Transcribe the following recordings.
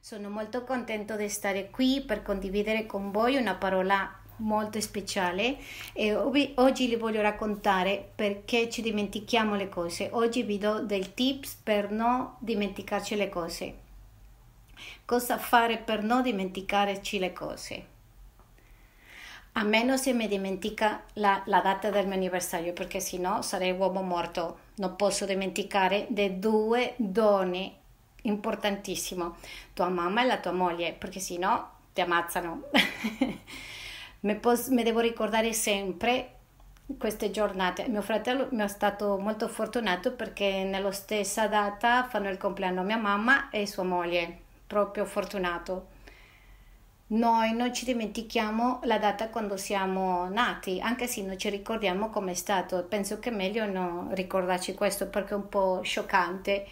Sono molto contento di stare qui per condividere con voi una parola molto speciale e oggi vi voglio raccontare perché ci dimentichiamo le cose. Oggi vi do dei tips per non dimenticarci le cose. Cosa fare per non dimenticarci le cose? A meno se mi dimentica la, la data del mio anniversario, perché sennò sarei uomo morto. Non posso dimenticare le due donne importantissimo, tua mamma e la tua moglie, perché se no ti ammazzano. mi, pos- mi devo ricordare sempre queste giornate. Mio fratello mi è stato molto fortunato perché nella stessa data fanno il compleanno mia mamma e sua moglie, proprio fortunato. Noi non ci dimentichiamo la data quando siamo nati, anche se non ci ricordiamo come è stato. Penso che è meglio non ricordarci questo perché è un po' scioccante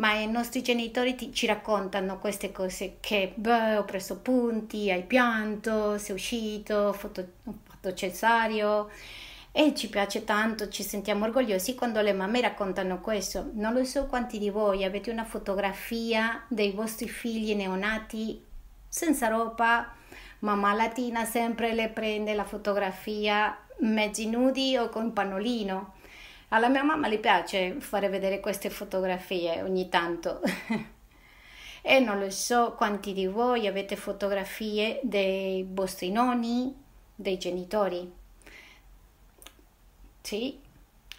ma i nostri genitori ti, ci raccontano queste cose che beh, ho preso punti, hai pianto, sei uscito, ho fatto, ho fatto cesario e ci piace tanto, ci sentiamo orgogliosi quando le mamme raccontano questo. Non lo so quanti di voi avete una fotografia dei vostri figli neonati senza roba, mamma latina sempre le prende la fotografia mezzi nudi o con pannolino alla mia mamma le piace fare vedere queste fotografie ogni tanto. e non lo so quanti di voi avete fotografie dei vostri nonni, dei genitori. Sì,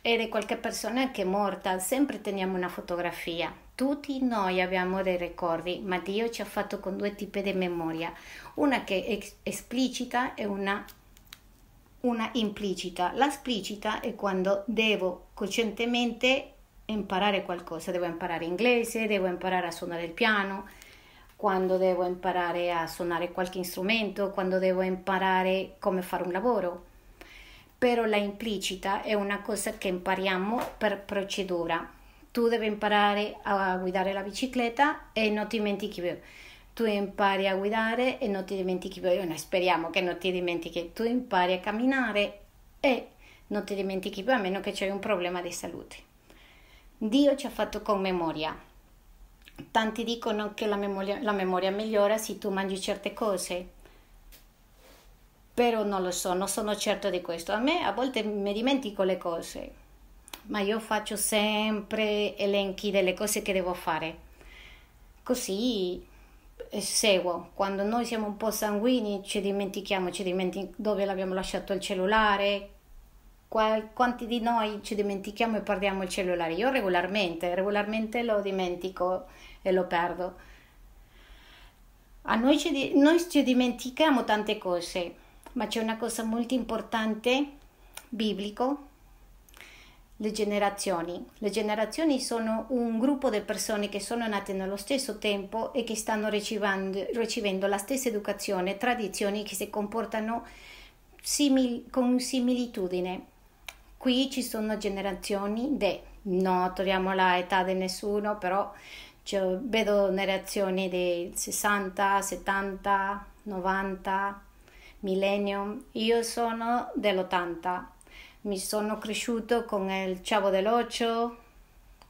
e di qualche persona che è morta, sempre teniamo una fotografia. Tutti noi abbiamo dei ricordi, ma Dio ci ha fatto con due tipi di memoria, una che è esplicita e una una implicita. La esplicita è quando devo coscientemente imparare qualcosa, devo imparare inglese, devo imparare a suonare il piano, quando devo imparare a suonare qualche strumento, quando devo imparare come fare un lavoro. Però la implicita è una cosa che impariamo per procedura. Tu devi imparare a guidare la bicicletta e non ti dimentichi più tu impari a guidare e non ti dimentichi, noi speriamo che non ti dimentichi, tu impari a camminare e non ti dimentichi più a meno che c'è un problema di salute. Dio ci ha fatto con memoria. Tanti dicono che la memoria, la memoria migliora se tu mangi certe cose, però non lo so, non sono certo di questo. A me a volte mi dimentico le cose, ma io faccio sempre elenchi delle cose che devo fare. Così seguo. Quando noi siamo un po' sanguigni ci dimentichiamo, ci dimentichiamo dove l'abbiamo lasciato il cellulare, quanti di noi ci dimentichiamo e perdiamo il cellulare? Io regolarmente, regolarmente lo dimentico e lo perdo. A noi ci, noi ci dimentichiamo tante cose, ma c'è una cosa molto importante, biblico, le generazioni. Le generazioni sono un gruppo di persone che sono nate nello stesso tempo e che stanno ricevendo, la stessa educazione, tradizioni che si comportano simil, con similitudine. Qui ci sono generazioni di, non togliamo l'età di nessuno, però cioè, vedo generazioni di 60, 70, 90, millennium. Io sono dell'80 mi sono cresciuto con il Chavo dell'Ocio,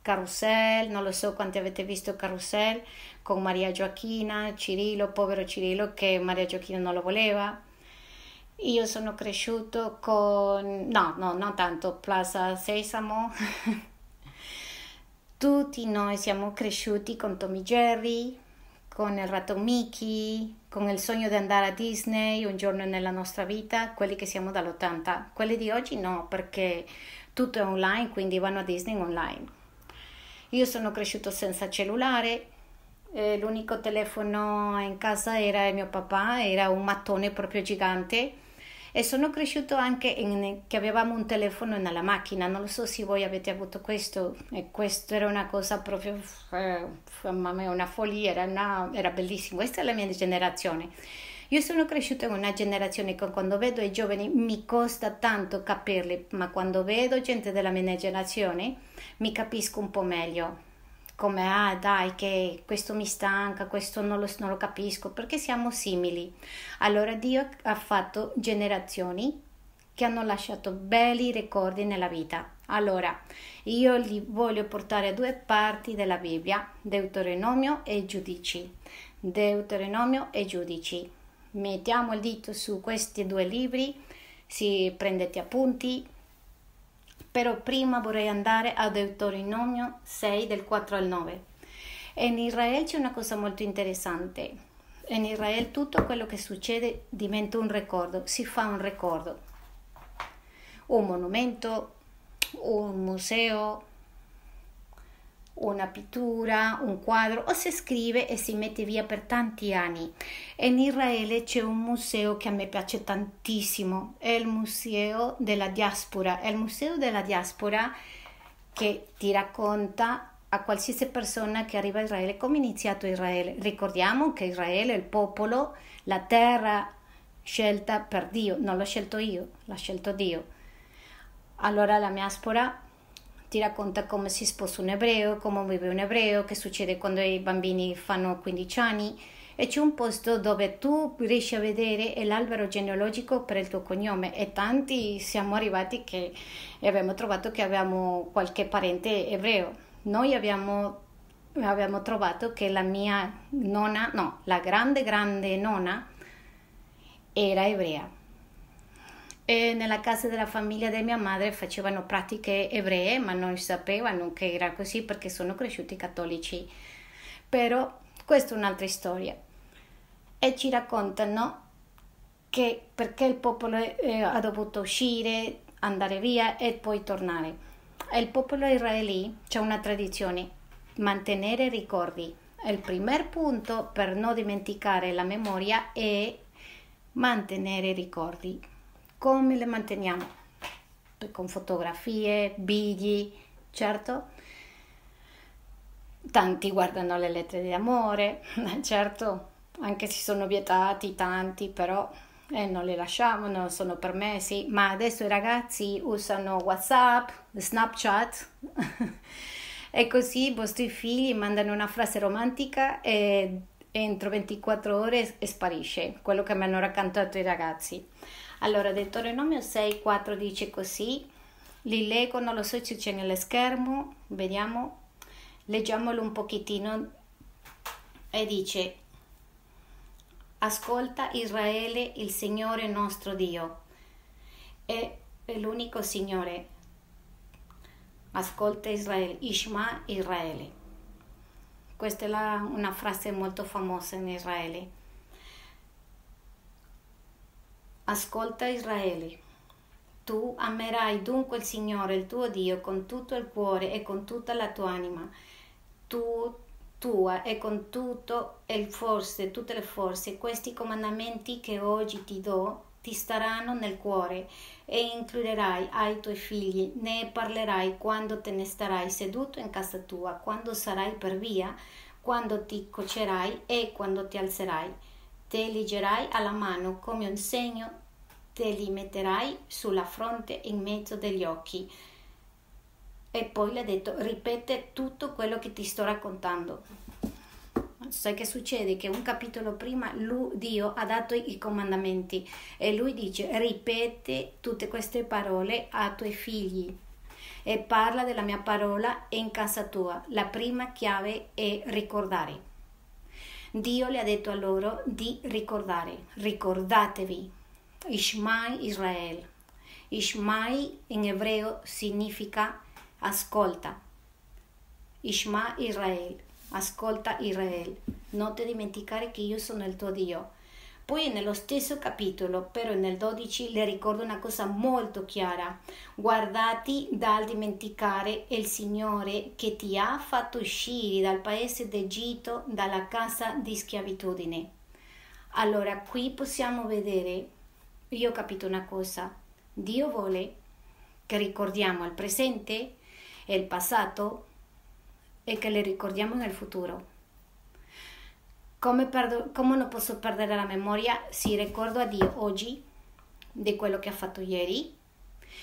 Carrousel, non lo so quanti avete visto Carrousel, con Maria Gioacchina, Cirillo, povero Cirillo che Maria Gioacchina non lo voleva. Io sono cresciuto con, no, no, non tanto, Plaza Sesamo. Tutti noi siamo cresciuti con Tommy Jerry, con il ratto Mickey, con il sogno di andare a Disney un giorno nella nostra vita, quelli che siamo dall'80. Quelli di oggi no, perché tutto è online, quindi vanno a Disney online. Io sono cresciuto senza cellulare, eh, l'unico telefono in casa era mio papà, era un mattone proprio gigante e sono cresciuto anche in, che avevamo un telefono nella macchina, non lo so se voi avete avuto questo, e questo era una cosa proprio, eh, mamma mia, una follia, era, una, era bellissimo, questa è la mia generazione. Io sono cresciuta in una generazione che quando vedo i giovani mi costa tanto capirli, ma quando vedo gente della mia generazione mi capisco un po' meglio come ah dai che questo mi stanca, questo non lo, non lo capisco, perché siamo simili. Allora Dio ha fatto generazioni che hanno lasciato belli ricordi nella vita. Allora, io li voglio portare a due parti della Bibbia, Deuteronomio e Giudici. Deuteronomio e Giudici. Mettiamo il dito su questi due libri, si prendete appunti, però prima vorrei andare a Deuteronomio 6 del 4 al 9. In Israele c'è una cosa molto interessante. In Israele tutto quello che succede diventa un ricordo, si fa un ricordo. Un monumento, un museo, una pittura, un quadro o si scrive e si mette via per tanti anni. In Israele c'è un museo che a me piace tantissimo, è il Museo della Diaspora. È il Museo della Diaspora che ti racconta a qualsiasi persona che arriva a Israele come è iniziato Israele. Ricordiamo che Israele è il popolo, la terra scelta per Dio, non l'ho scelto io, l'ha scelto Dio. Allora la diaspora ti racconta come si sposa un ebreo, come vive un ebreo, che succede quando i bambini fanno 15 anni. E c'è un posto dove tu riesci a vedere l'albero genealogico per il tuo cognome. E tanti siamo arrivati che abbiamo trovato che avevamo qualche parente ebreo. Noi abbiamo, abbiamo trovato che la mia nonna, no, la grande grande nonna era ebrea e nella casa della famiglia di mia madre facevano pratiche ebree, ma non sapevano che era così perché sono cresciuti cattolici. Però questa è un'altra storia. E ci raccontano che perché il popolo eh, ha dovuto uscire, andare via e poi tornare. Il popolo israeli c'è una tradizione, mantenere ricordi. Il primo punto per non dimenticare la memoria è mantenere ricordi come le manteniamo? Con fotografie, video, certo. Tanti guardano le lettere di amore, certo, anche se sono vietati tanti, però eh, non li lasciamo, non sono permessi, ma adesso i ragazzi usano WhatsApp, Snapchat e così i vostri figli mandano una frase romantica e entro 24 ore sparisce quello che mi hanno raccontato i ragazzi. Allora, Deuteronomio 6, 4 dice così, li leggo, non lo so se c'è nello schermo, vediamo, leggiamolo un pochettino. E dice, ascolta Israele, il Signore nostro Dio, è, l'unico Signore, ascolta Israele, Ishma Israele. Questa è la, una frase molto famosa in Israele. Ascolta Israele. Tu amerai dunque il Signore, il tuo Dio, con tutto il cuore e con tutta la tua anima, tu, tua e con tutto il forze, tutte le forze. Questi comandamenti che oggi ti do ti staranno nel cuore e includerai ai tuoi figli, ne parlerai quando te ne starai seduto in casa tua, quando sarai per via, quando ti cocerai e quando ti alzerai. Te leggerai alla mano come un segno te li metterai sulla fronte in mezzo degli occhi. E poi le ha detto, ripete tutto quello che ti sto raccontando. Sai che succede? Che un capitolo prima lui, Dio ha dato i comandamenti e lui dice ripete tutte queste parole ai tuoi figli e parla della mia parola in casa tua. La prima chiave è ricordare. Dio le ha detto a loro di ricordare, ricordatevi, Ishmai Israel. Ishmai in ebreo significa ascolta. Ishma Israel, ascolta Israel. Non ti dimenticare che io sono il tuo Dio. Poi nello stesso capitolo, però nel 12, le ricordo una cosa molto chiara. Guardati dal dimenticare il Signore che ti ha fatto uscire dal paese d'Egitto, dalla casa di schiavitudine. Allora qui possiamo vedere io ho capito una cosa, Dio vuole che ricordiamo il presente il passato e che le ricordiamo nel futuro. Come, perdo, come non posso perdere la memoria se ricordo a Dio oggi di quello che ha fatto ieri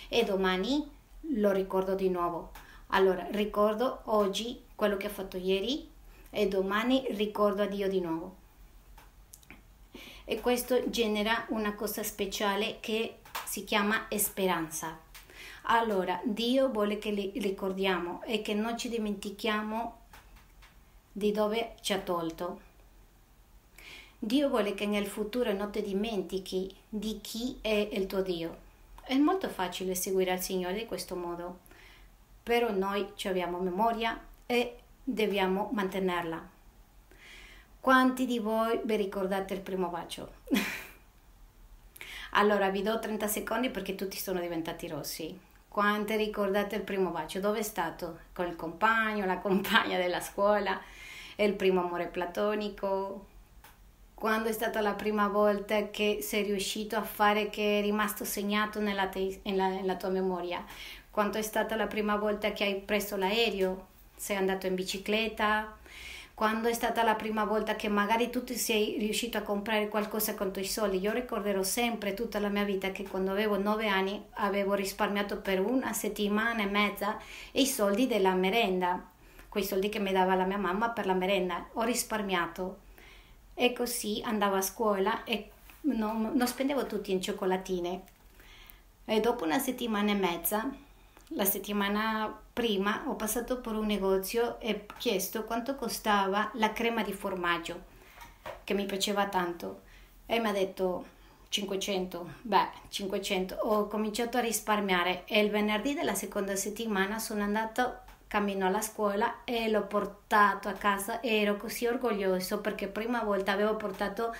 e domani lo ricordo di nuovo. Allora ricordo oggi quello che ha fatto ieri e domani ricordo a Dio di nuovo e questo genera una cosa speciale che si chiama speranza. Allora, Dio vuole che li ricordiamo e che non ci dimentichiamo di dove ci ha tolto. Dio vuole che nel futuro non ti dimentichi di chi è il tuo Dio. È molto facile seguire al Signore in questo modo, però noi abbiamo memoria e dobbiamo mantenerla. Quanti di voi vi ricordate il primo bacio? allora vi do 30 secondi perché tutti sono diventati rossi. Quanti ricordate il primo bacio? Dove è stato? Con il compagno, la compagna della scuola? Il primo amore platonico? Quando è stata la prima volta che sei riuscito a fare che è rimasto segnato nella, te- nella, nella tua memoria? Quando è stata la prima volta che hai preso l'aereo? Sei andato in bicicletta? Quando è stata la prima volta che magari tu ti sei riuscito a comprare qualcosa con i tuoi soldi. Io ricorderò sempre tutta la mia vita che quando avevo nove anni avevo risparmiato per una settimana e mezza i soldi della merenda, quei soldi che mi dava la mia mamma per la merenda. Ho risparmiato e così andavo a scuola e non, non spendevo tutti in cioccolatine. E dopo una settimana e mezza la settimana prima ho passato per un negozio e ho chiesto quanto costava la crema di formaggio, che mi piaceva tanto, e mi ha detto 500. Beh, 500. Ho cominciato a risparmiare e il venerdì della seconda settimana sono andato cammino alla scuola e l'ho portato a casa e ero così orgoglioso perché prima volta avevo portato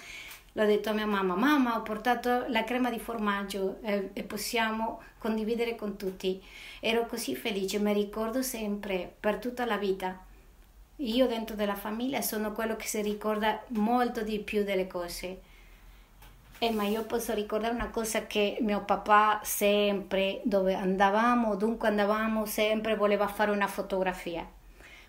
l'ho detto a mia mamma, mamma ho portato la crema di formaggio eh, e possiamo condividere con tutti. Ero così felice, mi ricordo sempre, per tutta la vita. Io dentro della famiglia sono quello che si ricorda molto di più delle cose. Eh, ma io posso ricordare una cosa che mio papà sempre, dove andavamo, dunque andavamo, sempre voleva fare una fotografia.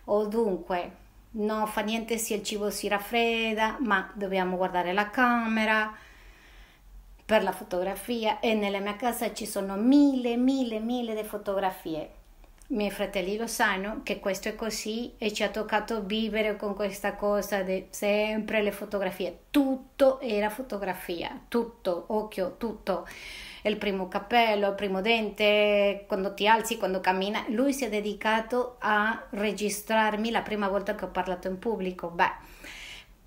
O dunque, non fa niente se il cibo si raffredda, ma dobbiamo guardare la camera per la fotografia e nella mia casa ci sono mille, mille, mille di fotografie. I miei fratelli lo sanno che questo è così e ci ha toccato vivere con questa cosa di sempre le fotografie. Tutto era fotografia, tutto, occhio, tutto il primo cappello, il primo dente, quando ti alzi, quando cammina. Lui si è dedicato a registrarmi la prima volta che ho parlato in pubblico. Beh,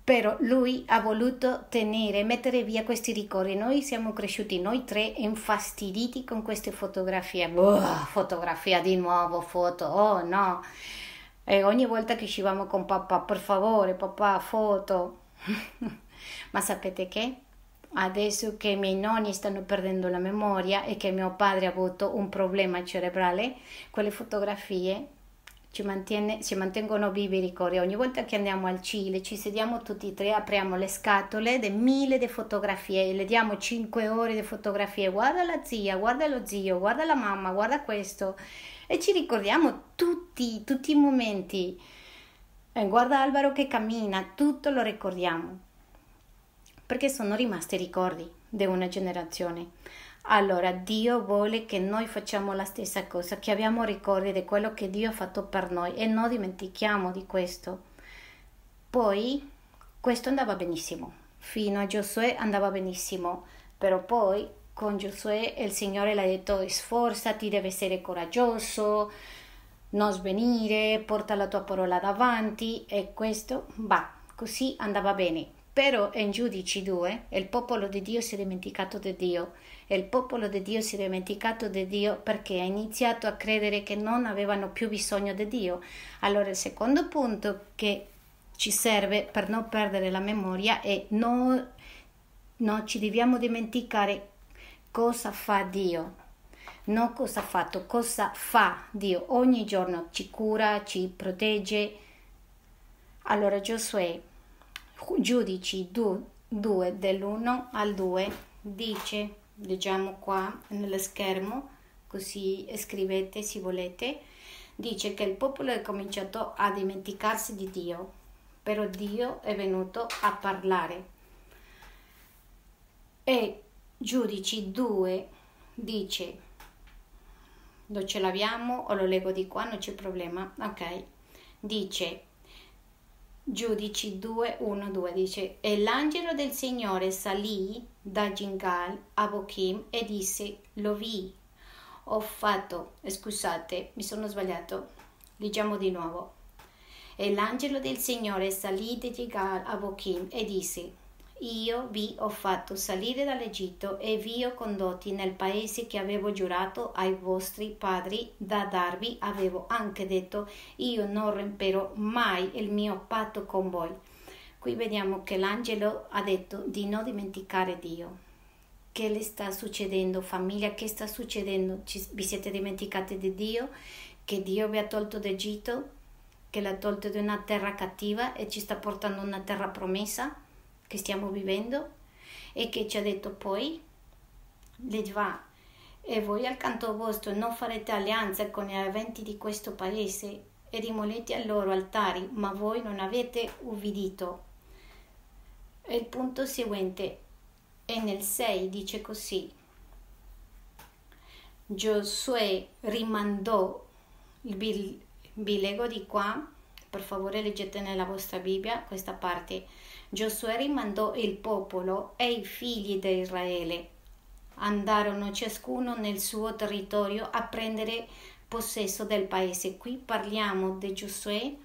però lui ha voluto tenere, mettere via questi ricordi. Noi siamo cresciuti, noi tre, infastiditi con queste fotografie. Oh, fotografia di nuovo, foto, oh no. E ogni volta che uscivamo con papà, per favore, papà, foto. Ma sapete che? Adesso che i miei nonni stanno perdendo la memoria e che mio padre ha avuto un problema cerebrale, quelle fotografie ci, mantiene, ci mantengono vivi i ricordi. Ogni volta che andiamo al Cile ci sediamo tutti e tre, apriamo le scatole di mille di fotografie e le diamo cinque ore di fotografie. Guarda la zia, guarda lo zio, guarda la mamma, guarda questo. E ci ricordiamo tutti, tutti i momenti. Eh, guarda Alvaro che cammina, tutto lo ricordiamo perché sono rimasti ricordi di una generazione. Allora Dio vuole che noi facciamo la stessa cosa, che abbiamo ricordi di quello che Dio ha fatto per noi e non dimentichiamo di questo. Poi questo andava benissimo, fino a Giosuè andava benissimo, però poi con Giosuè il Signore le ha detto sforzati, devi essere coraggioso, non svenire, porta la tua parola davanti e questo va, così andava bene. Però in Giudici 2 il popolo di Dio si è dimenticato di Dio e il popolo di Dio si è dimenticato di Dio perché ha iniziato a credere che non avevano più bisogno di Dio. Allora il secondo punto che ci serve per non perdere la memoria è non, non ci dobbiamo dimenticare cosa fa Dio. Non cosa ha fatto, cosa fa Dio. Ogni giorno ci cura, ci protegge. Allora Giosuè Giudici 2 dell'1 al 2 dice, leggiamo qua nello schermo, così scrivete se volete, dice che il popolo è cominciato a dimenticarsi di Dio, però Dio è venuto a parlare. E Giudici 2 dice, lo ce l'abbiamo o lo leggo di qua, non c'è problema, ok, dice Giudici 2, 1, 2 dice E l'angelo del Signore salì da Gingal a Bochim e disse Lo vi, ho fatto, scusate, mi sono sbagliato, leggiamo di nuovo. E l'angelo del Signore salì di Gigal a Bochim e disse, io vi ho fatto salire dall'Egitto e vi ho condotti nel paese che avevo giurato ai vostri padri da darvi. Avevo anche detto, io non romperò mai il mio patto con voi. Qui vediamo che l'angelo ha detto di non dimenticare Dio. Che le sta succedendo, famiglia? Che sta succedendo? Ci, vi siete dimenticati di Dio? Che Dio vi ha tolto d'Egitto? Che l'ha tolto da una terra cattiva e ci sta portando una terra promessa? Che stiamo vivendo e che ci ha detto poi le va e voi al canto vostro non farete alleanza con gli aventi di questo paese e rimolete ai loro altari, ma voi non avete ubbidito. E il punto seguente è nel 6, dice così. Giosuè rimandò il bilego di qua, per favore leggete nella vostra Bibbia questa parte Giosuè rimandò il popolo e i figli di Israele. Andarono ciascuno nel suo territorio a prendere possesso del paese. Qui parliamo di Giosuè.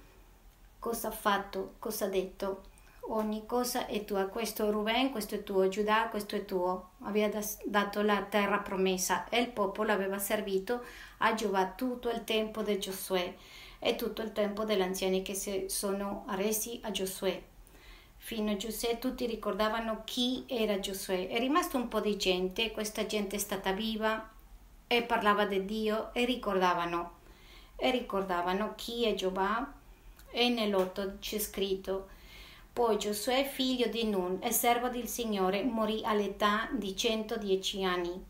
Cosa ha fatto? Cosa ha detto? Ogni cosa è tua. Questo è Ruben, questo è tuo. Giuda, questo è tuo. Aveva dato la terra promessa e il popolo aveva servito a Giova tutto il tempo di Giosuè e tutto il tempo degli anziani che si sono resi a Giosuè fino a Giuseppe tutti ricordavano chi era Giosuè. È rimasto un po' di gente, questa gente è stata viva e parlava di Dio e ricordavano. E ricordavano chi è Giova e nell'otto c'è scritto poi Giosuè figlio di Nun e servo del Signore morì all'età di 110 anni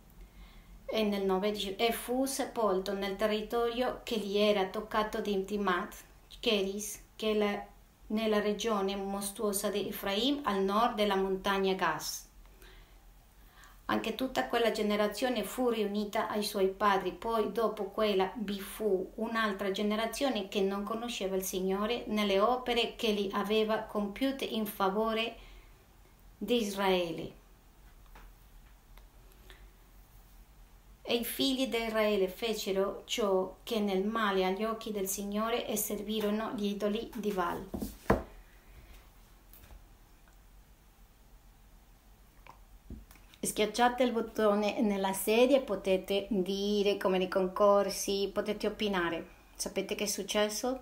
e nel 9 dice e fu sepolto nel territorio che gli era toccato di Timat, Keris, che è nella regione mostruosa di Efraim al nord della montagna Gas. Anche tutta quella generazione fu riunita ai suoi padri, poi dopo quella vi fu un'altra generazione che non conosceva il Signore nelle opere che gli aveva compiute in favore di Israele. E i figli di Israele fecero ciò che nel male agli occhi del Signore e servirono gli idoli di Val. Schiacciate il bottone nella sedia e potete dire come nei concorsi, potete opinare. Sapete che è successo?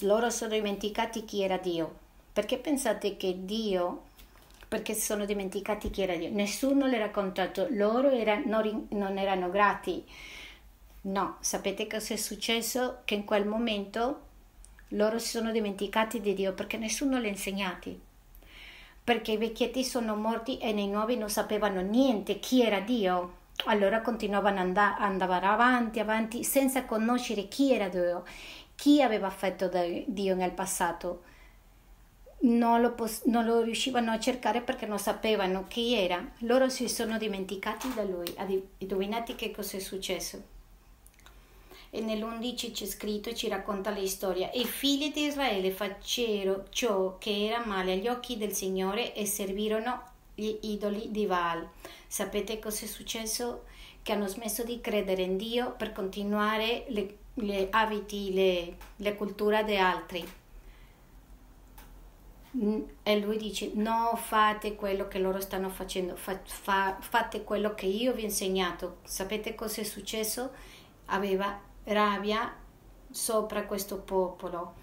Loro sono dimenticati chi era Dio. Perché pensate che Dio perché si sono dimenticati chi era Dio. Nessuno le ha raccontato, loro era, non, non erano grati. No, sapete cosa è successo? Che in quel momento loro si sono dimenticati di Dio perché nessuno li ha insegnati. Perché i vecchietti sono morti e nei nuovi non sapevano niente chi era Dio. Allora continuavano ad andare avanti, avanti, senza conoscere chi era Dio, chi aveva fatto Dio nel passato non lo, pos- non lo, riuscivano a cercare perché non sapevano chi era. Loro si sono dimenticati da lui. Indovinate che cosa è successo? E nell'11 c'è scritto, ci racconta la storia. I figli di Israele fecero ciò che era male agli occhi del Signore e servirono gli idoli di Baal. Sapete cosa è successo? Che hanno smesso di credere in Dio per continuare le, le abiti, le, le culture di altri e lui dice no fate quello che loro stanno facendo fa, fa, fate quello che io vi ho insegnato sapete cosa è successo aveva rabbia sopra questo popolo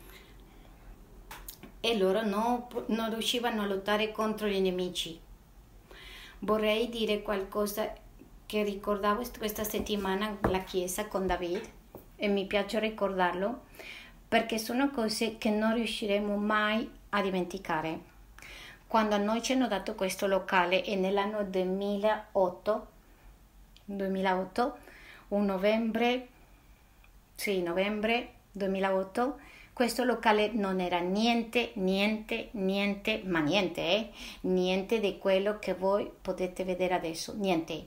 e loro no, non riuscivano a lottare contro gli nemici vorrei dire qualcosa che ricordavo questa settimana la chiesa con David e mi piace ricordarlo perché sono cose che non riusciremo mai a dimenticare. Quando a noi ci hanno dato questo locale e nell'anno 2008, 2008 un novembre, sì, novembre 2008, questo locale non era niente, niente, niente, ma niente, eh? niente di quello che voi potete vedere adesso, niente.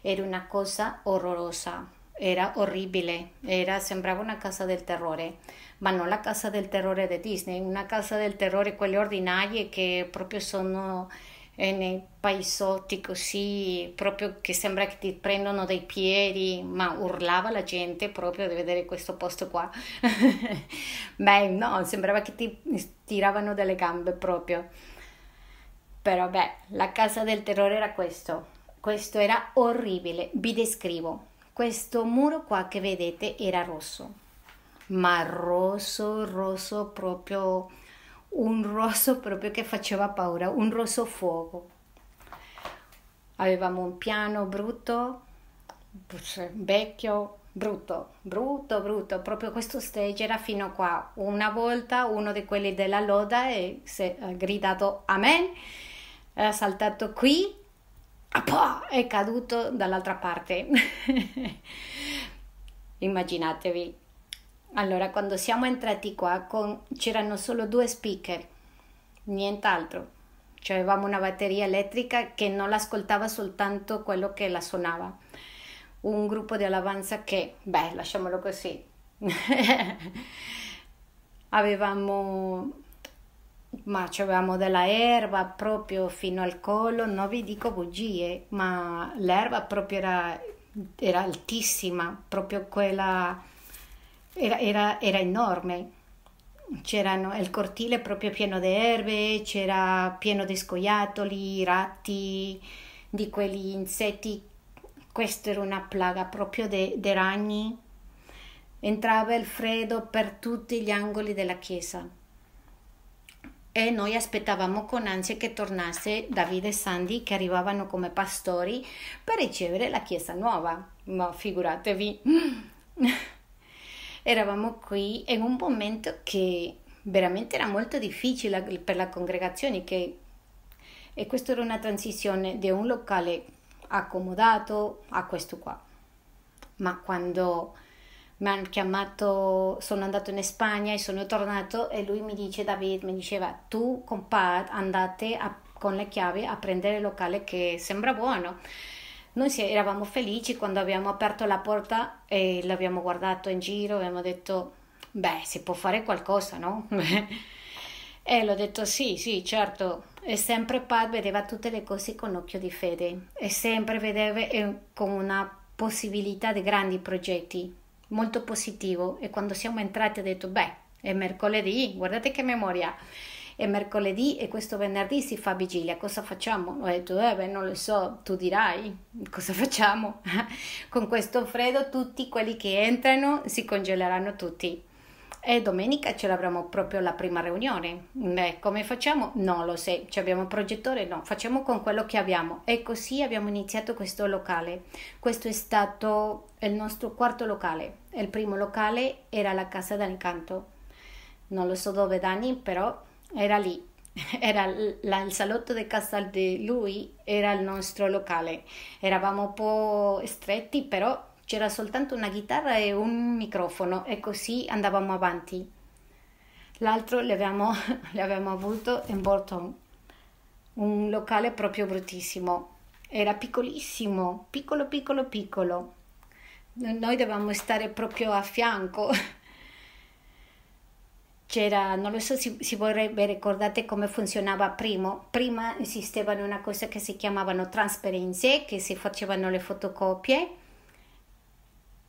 Era una cosa orrorosa, era orribile, era, sembrava una casa del terrore ma non la casa del terrore di Disney, una casa del terrore quelle ordinarie che proprio sono e nei paesotti così, proprio che sembra che ti prendono dai piedi, ma urlava la gente proprio di vedere questo posto qua. beh, no, sembrava che ti tiravano dalle gambe proprio. Però beh, la casa del terrore era questo. Questo era orribile, vi descrivo. Questo muro qua che vedete era rosso, ma rosso, rosso proprio un rosso proprio che faceva paura, un rosso fuoco. Avevamo un piano brutto, vecchio, brutto, brutto, brutto. Proprio questo stage era fino a qua. Una volta uno di quelli della loda e si è gridato Amen, è saltato qui è caduto dall'altra parte. Immaginatevi allora, quando siamo entrati qua con... c'erano solo due speaker, nient'altro. Cioè avevamo una batteria elettrica che non l'ascoltava soltanto quello che la suonava. Un gruppo di alabanza che, beh, lasciamolo così. avevamo ma avevamo della erba proprio fino al collo, non vi dico bugie, ma l'erba proprio era, era altissima, proprio quella era, era, era enorme. C'erano il cortile proprio pieno di erbe, c'era pieno di scoiattoli, ratti, di quegli insetti. Questa era una plaga proprio di ragni. Entrava il freddo per tutti gli angoli della chiesa e noi aspettavamo con ansia che tornasse Davide e Sandy che arrivavano come pastori per ricevere la chiesa nuova. Ma figuratevi. Eravamo qui in un momento che veramente era molto difficile per la congregazione che, e questa era una transizione di un locale accomodato a questo qua. Ma quando mi hanno chiamato, sono andato in Spagna e sono tornato e lui mi dice, David, mi diceva, tu con Pat andate a, con le chiavi a prendere il locale che sembra buono. Noi eravamo felici quando abbiamo aperto la porta e l'abbiamo guardato in giro, abbiamo detto, beh, si può fare qualcosa, no? e l'ho detto, sì, sì, certo. E sempre Pat vedeva tutte le cose con occhio di fede e sempre vedeva eh, con una possibilità di grandi progetti, molto positivo. E quando siamo entrati ha detto, beh, è mercoledì, guardate che memoria è mercoledì e questo venerdì si fa vigilia, cosa facciamo? Ho detto, eh beh, non lo so, tu dirai, cosa facciamo? Con questo freddo tutti quelli che entrano si congeleranno tutti. E domenica ce l'avremo proprio la prima riunione. Beh, come facciamo? Non lo so. Ci abbiamo un progettore? No, facciamo con quello che abbiamo. E così abbiamo iniziato questo locale. Questo è stato il nostro quarto locale. Il primo locale era la Casa d'Incanto. Non lo so dove da anni, però era lì, era la, il salotto di casa di lui, era il nostro locale. Eravamo un po' stretti, però c'era soltanto una chitarra e un microfono e così andavamo avanti. L'altro l'abbiamo, l'abbiamo avuto in Bolton, un locale proprio bruttissimo. Era piccolissimo, piccolo, piccolo, piccolo. Noi dovevamo stare proprio a fianco c'era, non lo so se, se vorrebbe ricordate come funzionava prima. Prima esistevano una cosa che si chiamavano trasparenze, che si facevano le fotocopie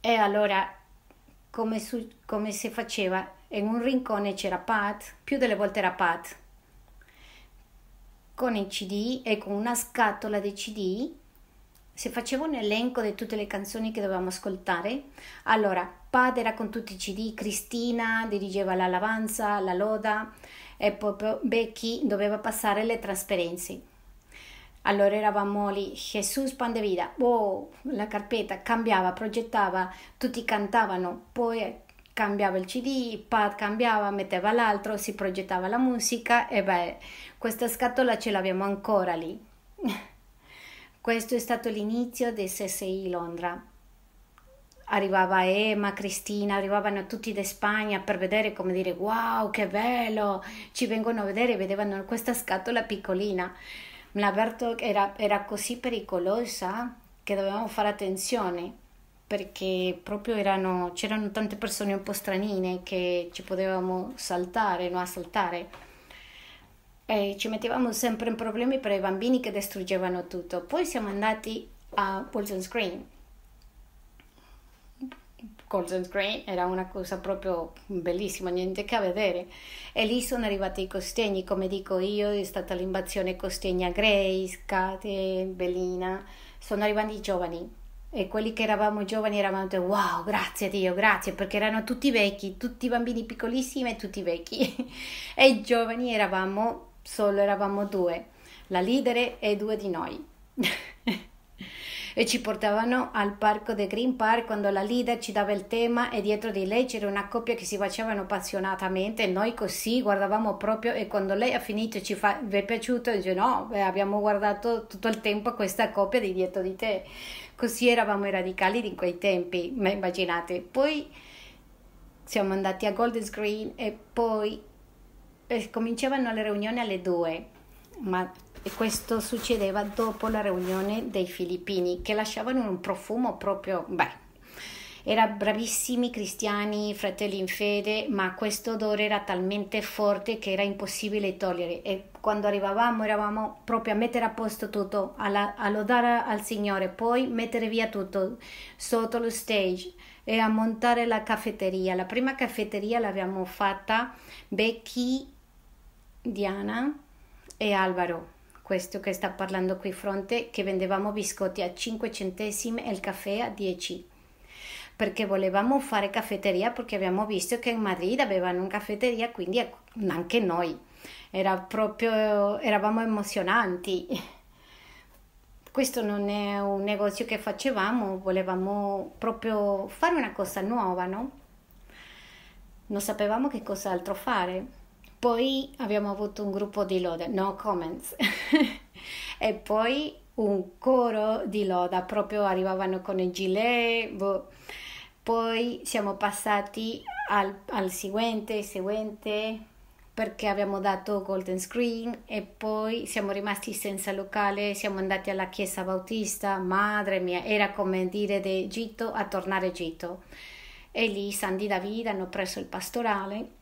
e allora come, su, come si faceva? In un rincone c'era Pat, più delle volte era Pat, con i CD e con una scatola di CD si faceva un elenco di tutte le canzoni che dovevamo ascoltare. Allora, Pad era con tutti i CD, Cristina dirigeva l'alabanza, la loda e poi Becky doveva passare le trasparenze. Allora eravamo lì, Gesù pan de vida, oh, la carpetta cambiava, progettava, tutti cantavano, poi cambiava il CD, Pad cambiava, metteva l'altro, si progettava la musica e beh, questa scatola ce l'abbiamo ancora lì. Questo è stato l'inizio del SSI Londra. Arrivava Emma, Cristina, arrivavano tutti da Spagna per vedere come dire wow che bello, ci vengono a vedere, vedevano questa scatola piccolina. L'Alberto era, era così pericolosa che dovevamo fare attenzione perché proprio erano, c'erano tante persone un po' stranine che ci potevamo saltare, no? assaltare e ci mettevamo sempre in problemi per i bambini che distruggevano tutto. Poi siamo andati a Bolton Screen. Golden Screen era una cosa proprio bellissima, niente che vedere. E lì sono arrivati i costegni, come dico io, è stata l'invasione costegna Grace, Kate, Bellina, sono arrivati i giovani. E quelli che eravamo giovani eravamo wow, grazie a Dio, grazie, perché erano tutti vecchi, tutti bambini piccolissimi e tutti vecchi. e i giovani eravamo, solo eravamo due, la leader e due di noi. e ci portavano al parco del Green Park quando la leader ci dava il tema e dietro di lei c'era una coppia che si facevano appassionatamente e noi così guardavamo proprio e quando lei ha finito ci fa vi è piaciuto? dice no, beh, abbiamo guardato tutto il tempo questa coppia di dietro di te così eravamo i radicali di quei tempi immaginate poi siamo andati a Golden Screen e poi cominciavano le riunioni alle due ma questo succedeva dopo la riunione dei filippini che lasciavano un profumo proprio, beh, erano bravissimi cristiani, fratelli in fede, ma questo odore era talmente forte che era impossibile togliere e quando arrivavamo eravamo proprio a mettere a posto tutto, a, a lodare al Signore, poi mettere via tutto sotto lo stage e a montare la caffetteria. La prima caffetteria l'abbiamo fatta Becky, Diana e Alvaro questo che sta parlando qui fronte, che vendevamo biscotti a 5 centesimi e il caffè a 10 perché volevamo fare caffetteria perché abbiamo visto che in Madrid avevano una caffetteria, quindi anche noi. Era proprio, eravamo emozionanti. Questo non è un negozio che facevamo, volevamo proprio fare una cosa nuova, no? Non sapevamo che cos'altro fare. Poi abbiamo avuto un gruppo di loda, no comments, e poi un coro di loda, proprio arrivavano con il gilet, boh. poi siamo passati al, al seguente, seguente, perché abbiamo dato golden screen e poi siamo rimasti senza locale, siamo andati alla chiesa bautista, madre mia, era come dire da Egitto a tornare Egitto. E lì Sandy David hanno preso il pastorale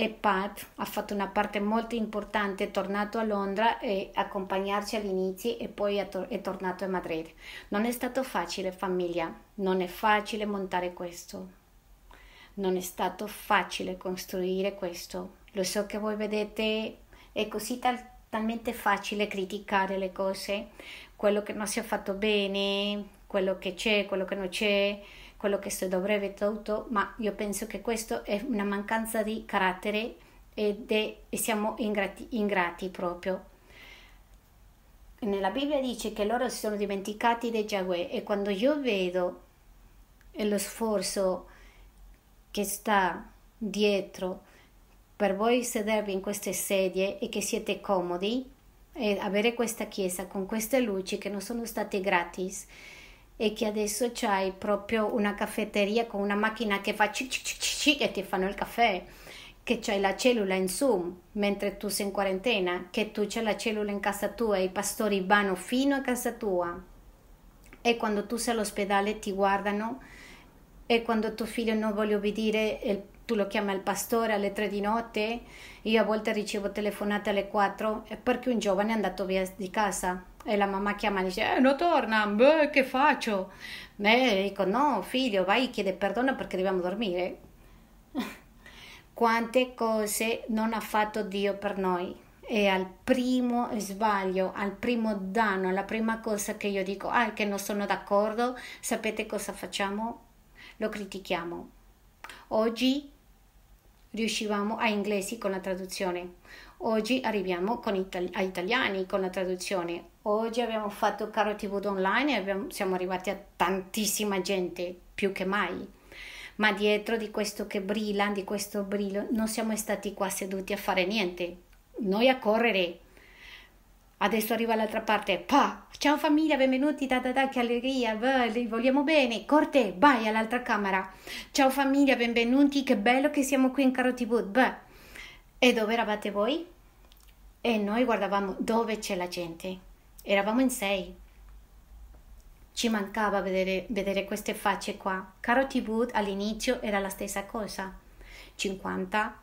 e Pat ha fatto una parte molto importante, è tornato a Londra e accompagnarci all'inizio e poi è, to- è tornato a Madrid. Non è stato facile famiglia, non è facile montare questo, non è stato facile costruire questo. Lo so che voi vedete, è così tal- talmente facile criticare le cose, quello che non si è fatto bene, quello che c'è, quello che non c'è quello che si dovrebbe tutto, ma io penso che questo è una mancanza di carattere ed è, e siamo ingrati, ingrati proprio. Nella Bibbia dice che loro si sono dimenticati dei Yahweh e quando io vedo lo sforzo che sta dietro per voi sedervi in queste sedie e che siete comodi e avere questa chiesa con queste luci che non sono state gratis e che adesso c'hai proprio una caffetteria con una macchina che fa cic cic cic e ti fanno il caffè, che c'hai la cellula in Zoom mentre tu sei in quarantena, che tu c'hai la cellula in casa tua e i pastori vanno fino a casa tua. E quando tu sei all'ospedale ti guardano e quando tuo figlio non vuole obbedire tu lo chiami il pastore alle tre di notte, io a volte ricevo telefonate alle quattro perché un giovane è andato via di casa e la mamma chiama e dice eh, non torna, beh, che faccio? E dico no figlio vai chiede perdono perché dobbiamo dormire. Quante cose non ha fatto Dio per noi e al primo sbaglio, al primo danno, alla prima cosa che io dico, ah, che non sono d'accordo, sapete cosa facciamo? Lo critichiamo. Oggi riuscivamo a inglesi con la traduzione. Oggi arriviamo itali- a italiani con la traduzione. Oggi abbiamo fatto Caro TV online e abbiamo, siamo arrivati a tantissima gente, più che mai. Ma dietro di questo che brilla, di questo brillo, non siamo stati qua seduti a fare niente. Noi a correre, Adesso arriva l'altra parte, pa, ciao famiglia, benvenuti, da da da, che allegria, vi vogliamo bene, corte, vai all'altra camera, ciao famiglia, benvenuti, che bello che siamo qui in Caro TV, beh, e dove eravate voi? E noi guardavamo dove c'è la gente, eravamo in sei, ci mancava vedere, vedere queste facce qua, Caro TV all'inizio era la stessa cosa, 50,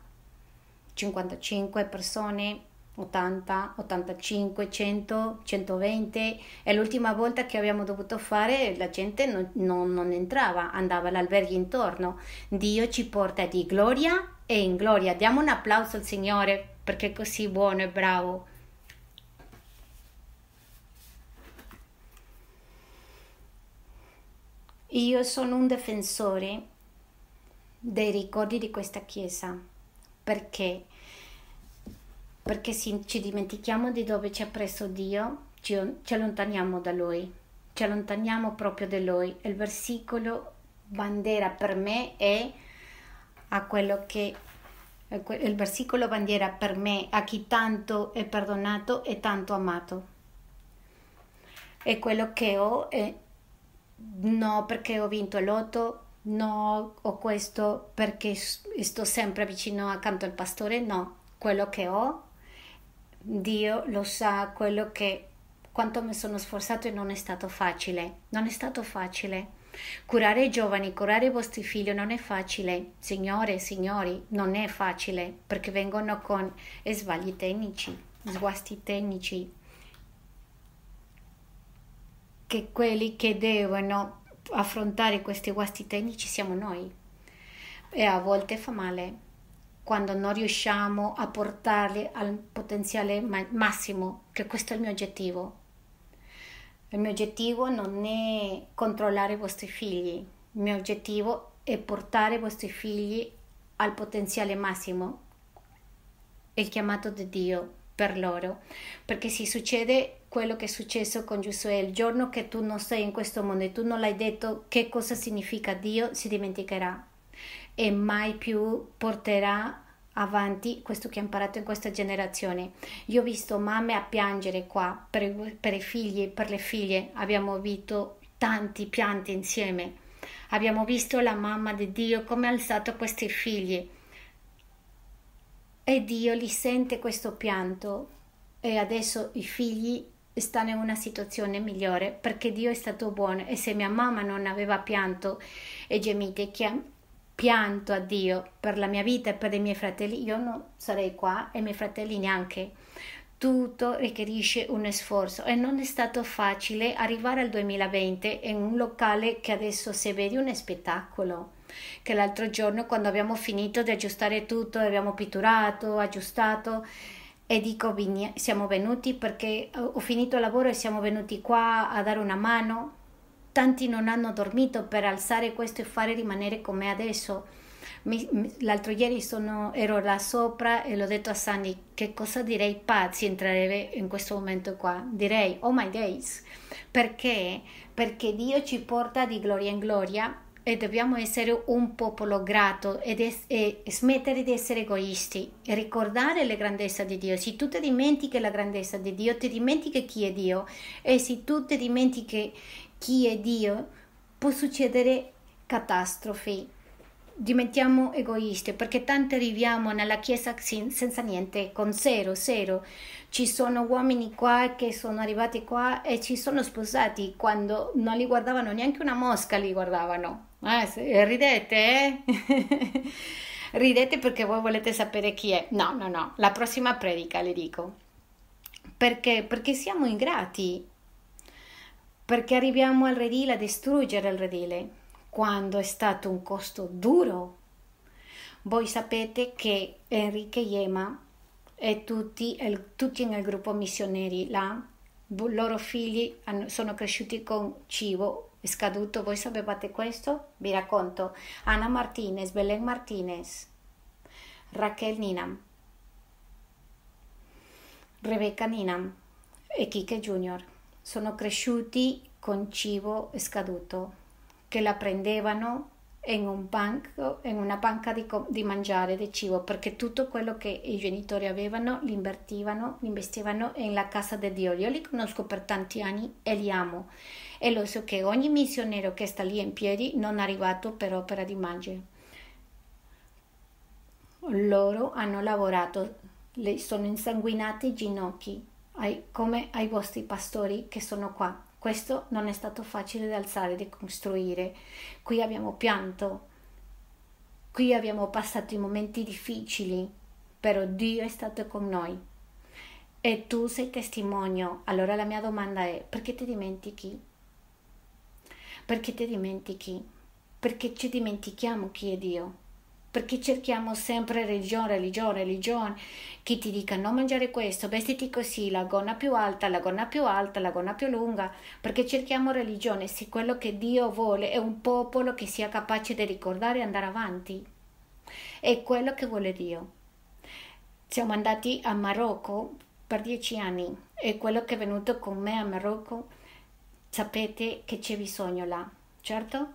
55 persone, 80, 85, 100, 120 e l'ultima volta che abbiamo dovuto fare la gente non, non, non entrava, andava all'albergo intorno. Dio ci porta di gloria e in gloria. Diamo un applauso al Signore perché è così buono e bravo. Io sono un difensore dei ricordi di questa chiesa perché perché ci dimentichiamo di dove ci ha preso Dio ci, ci allontaniamo da Lui ci allontaniamo proprio da Lui. Il versicolo bandiera per me è a quello che il versicolo bandiera per me a chi tanto è perdonato e tanto amato. È quello che ho e no perché ho vinto l'otto no ho questo perché sto sempre vicino accanto al pastore, no, quello che ho, Dio lo sa, quello che quanto mi sono sforzato e non è stato facile, non è stato facile. Curare i giovani, curare i vostri figli non è facile, signore, signori, non è facile perché vengono con sbagli tecnici, sguasti tecnici, che quelli che devono affrontare questi guasti tecnici siamo noi. E a volte fa male quando non riusciamo a portarli al potenziale massimo, che questo è il mio obiettivo. Il mio obiettivo non è controllare i vostri figli, il mio obiettivo è portare i vostri figli al potenziale massimo, il chiamato di Dio per loro, perché se succede quello che è successo con Giosuè, il giorno che tu non sei in questo mondo e tu non l'hai detto che cosa significa Dio, si dimenticherà e mai più porterà avanti questo che ha imparato in questa generazione. Io ho visto mamme a piangere qua per, per i figli, per le figlie, abbiamo visto tanti pianti insieme. Abbiamo visto la mamma di Dio come ha alzato questi figli e Dio li sente questo pianto e adesso i figli stanno in una situazione migliore perché Dio è stato buono e se mia mamma non aveva pianto e gemite pianto a Dio per la mia vita e per i miei fratelli io non sarei qua e i miei fratelli neanche tutto richiede un sforzo e non è stato facile arrivare al 2020 in un locale che adesso se vedi un spettacolo che l'altro giorno quando abbiamo finito di aggiustare tutto, abbiamo pitturato, aggiustato e dico siamo venuti perché ho finito il lavoro e siamo venuti qua a dare una mano. Tanti non hanno dormito per alzare questo e fare rimanere come adesso. l'altro ieri sono, ero là sopra e l'ho detto a Sandy che cosa direi pazzi entrare in questo momento qua. Direi oh my days. Perché? Perché Dio ci porta di gloria in gloria e dobbiamo essere un popolo grato ed es- e smettere di essere egoisti e ricordare la grandezza di Dio. Se tu ti dimentichi la grandezza di Dio, ti dimentichi chi è Dio e se tu ti dimentichi chi è Dio, può succedere catastrofi. Diventiamo egoisti perché tanto arriviamo nella chiesa senza niente, con zero, zero. Ci sono uomini qua che sono arrivati qua e ci sono sposati quando non li guardavano neanche una mosca, li guardavano eh, ridete, eh? ridete perché voi volete sapere chi è. No, no, no, la prossima predica le dico. Perché? Perché siamo ingrati. Perché arriviamo al redile a distruggere il redile quando è stato un costo duro. Voi sapete che Enrique Yema e tutti, il, tutti nel gruppo missioneri là, i loro figli sono cresciuti con cibo scaduto, voi sapevate questo? Vi racconto. Anna Martinez, Belen Martinez, Raquel Ninam, Rebecca Ninam e Kike Junior sono cresciuti con cibo scaduto che la prendevano in, un banco, in una banca di, di, mangiare, di cibo, perché tutto quello che i genitori avevano li invertivano, li investivano nella casa di Dio. Io li conosco per tanti anni e li amo. E lo so che ogni missionario che sta lì in piedi non è arrivato per opera di magia. Loro hanno lavorato, sono insanguinati i ginocchi, come ai vostri pastori che sono qua questo non è stato facile da alzare, di costruire. Qui abbiamo pianto, qui abbiamo passato i momenti difficili, però Dio è stato con noi. e tu sei testimonio, allora la mia domanda è perché ti dimentichi? Perché ti dimentichi? Perché ci dimentichiamo chi è Dio? Perché cerchiamo sempre religione, religione, religione. Chi ti dica non mangiare questo, vestiti così, la gonna più alta, la gonna più alta, la gonna più lunga, perché cerchiamo religione, se quello che Dio vuole è un popolo che sia capace di ricordare e andare avanti. È quello che vuole Dio. Siamo andati a Marocco per dieci anni e quello che è venuto con me a Marocco, sapete che c'è bisogno là, certo?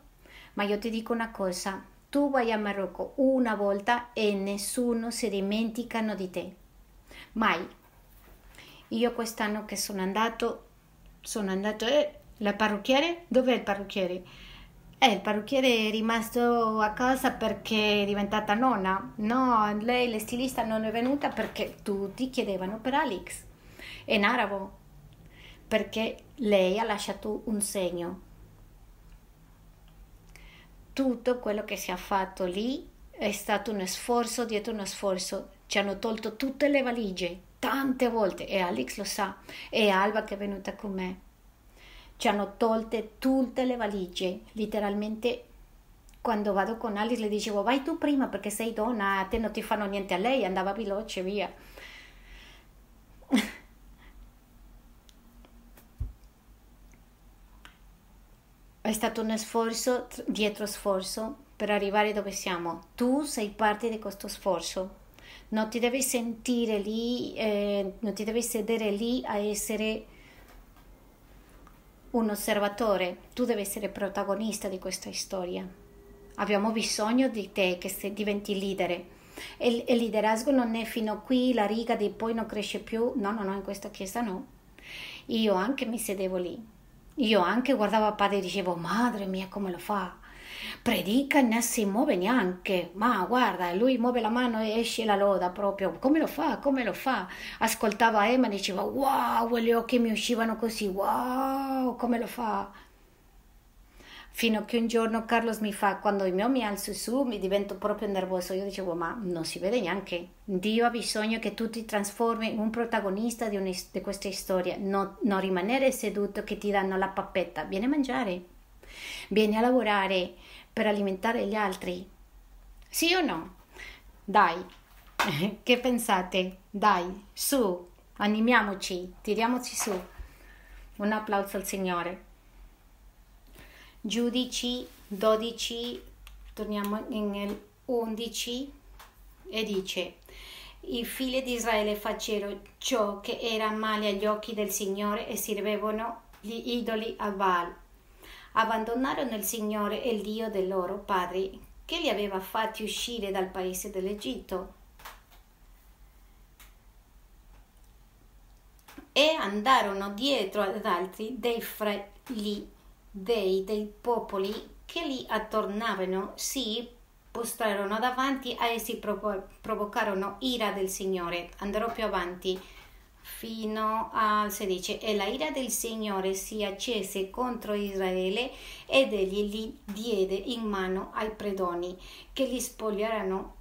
Ma io ti dico una cosa, tu vai a Marocco una volta e nessuno si dimenticano di te. Mai. Io quest'anno che sono andato, sono andato, eh, la parrucchiere? Dov'è il parrucchiere? Eh, il parrucchiere è rimasto a casa perché è diventata nonna. No, lei, la stilista, non è venuta perché tutti chiedevano per Alex. in arabo. Perché lei ha lasciato un segno tutto quello che si è fatto lì è stato un sforzo dietro uno sforzo. Ci hanno tolto tutte le valigie, tante volte, e Alex lo sa, e Alba che è venuta con me. Ci hanno tolte tutte le valigie, letteralmente quando vado con Alice le dicevo vai tu prima perché sei donna, a te non ti fanno niente a lei, andava veloce via. È stato un sforzo dietro sforzo per arrivare dove siamo. Tu sei parte di questo sforzo. Non ti devi sentire lì, eh, non ti devi sedere lì a essere un osservatore. Tu devi essere protagonista di questa storia. Abbiamo bisogno di te che se diventi leader. Il, liderazgo non è fino qui, la riga di poi non cresce più. No, no, no, in questa chiesa no. Io anche mi sedevo lì io anche guardavo padre e dicevo, madre mia, come lo fa? Predica e non si muove neanche, ma guarda, lui muove la mano e esce la loda proprio, come lo fa, come lo fa? Ascoltava Emma e diceva, wow, gli occhi mi uscivano così, wow, come lo fa? Fino a che un giorno Carlos mi fa, quando io mi alzo su, mi divento proprio nervoso. Io dicevo, ma non si vede neanche. Dio ha bisogno che tu ti trasformi in un protagonista di, un, di questa storia, no, non rimanere seduto che ti danno la pappetta. Vieni a mangiare, vieni a lavorare per alimentare gli altri. Sì o no? Dai, che pensate? Dai, su, animiamoci, tiriamoci su. Un applauso al Signore. Giudici 12, torniamo nel 11 e dice i figli di Israele facero ciò che era male agli occhi del Signore e servevano gli idoli a Baal. Abbandonarono il Signore e il Dio dei loro padri che li aveva fatti uscire dal paese dell'Egitto. E andarono dietro ad altri dei fratelli dei, dei popoli che li attornavano si postrarono davanti a essi provo- provocarono ira del Signore. Andrò più avanti fino al 16 e la ira del Signore si accese contro Israele ed egli li diede in mano ai predoni che li spogliarono.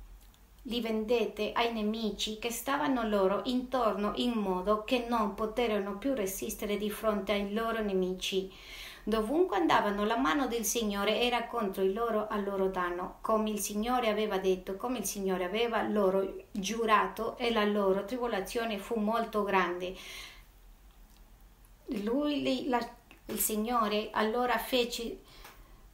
Li vendette ai nemici che stavano loro intorno in modo che non poterono più resistere di fronte ai loro nemici Dovunque andavano la mano del Signore era contro il loro al loro danno, come il Signore aveva detto, come il Signore aveva loro giurato e la loro tribolazione fu molto grande. Lui, la, il Signore, allora fece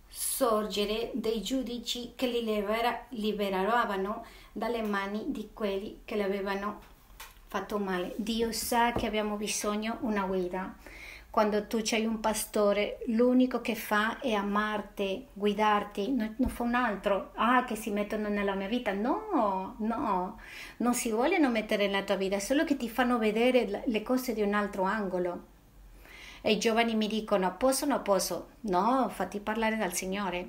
sorgere dei giudici che li libera, liberavano dalle mani di quelli che le avevano fatto male. Dio sa che abbiamo bisogno di una guida quando tu c'hai un pastore, l'unico che fa è amarti, guidarti, non, non, fa un altro, ah che si mettono nella mia vita, no, no, non si vogliono mettere nella tua vita, solo che ti fanno vedere le cose di un altro angolo. E i giovani mi dicono, posso o non posso? No, fatti parlare dal Signore.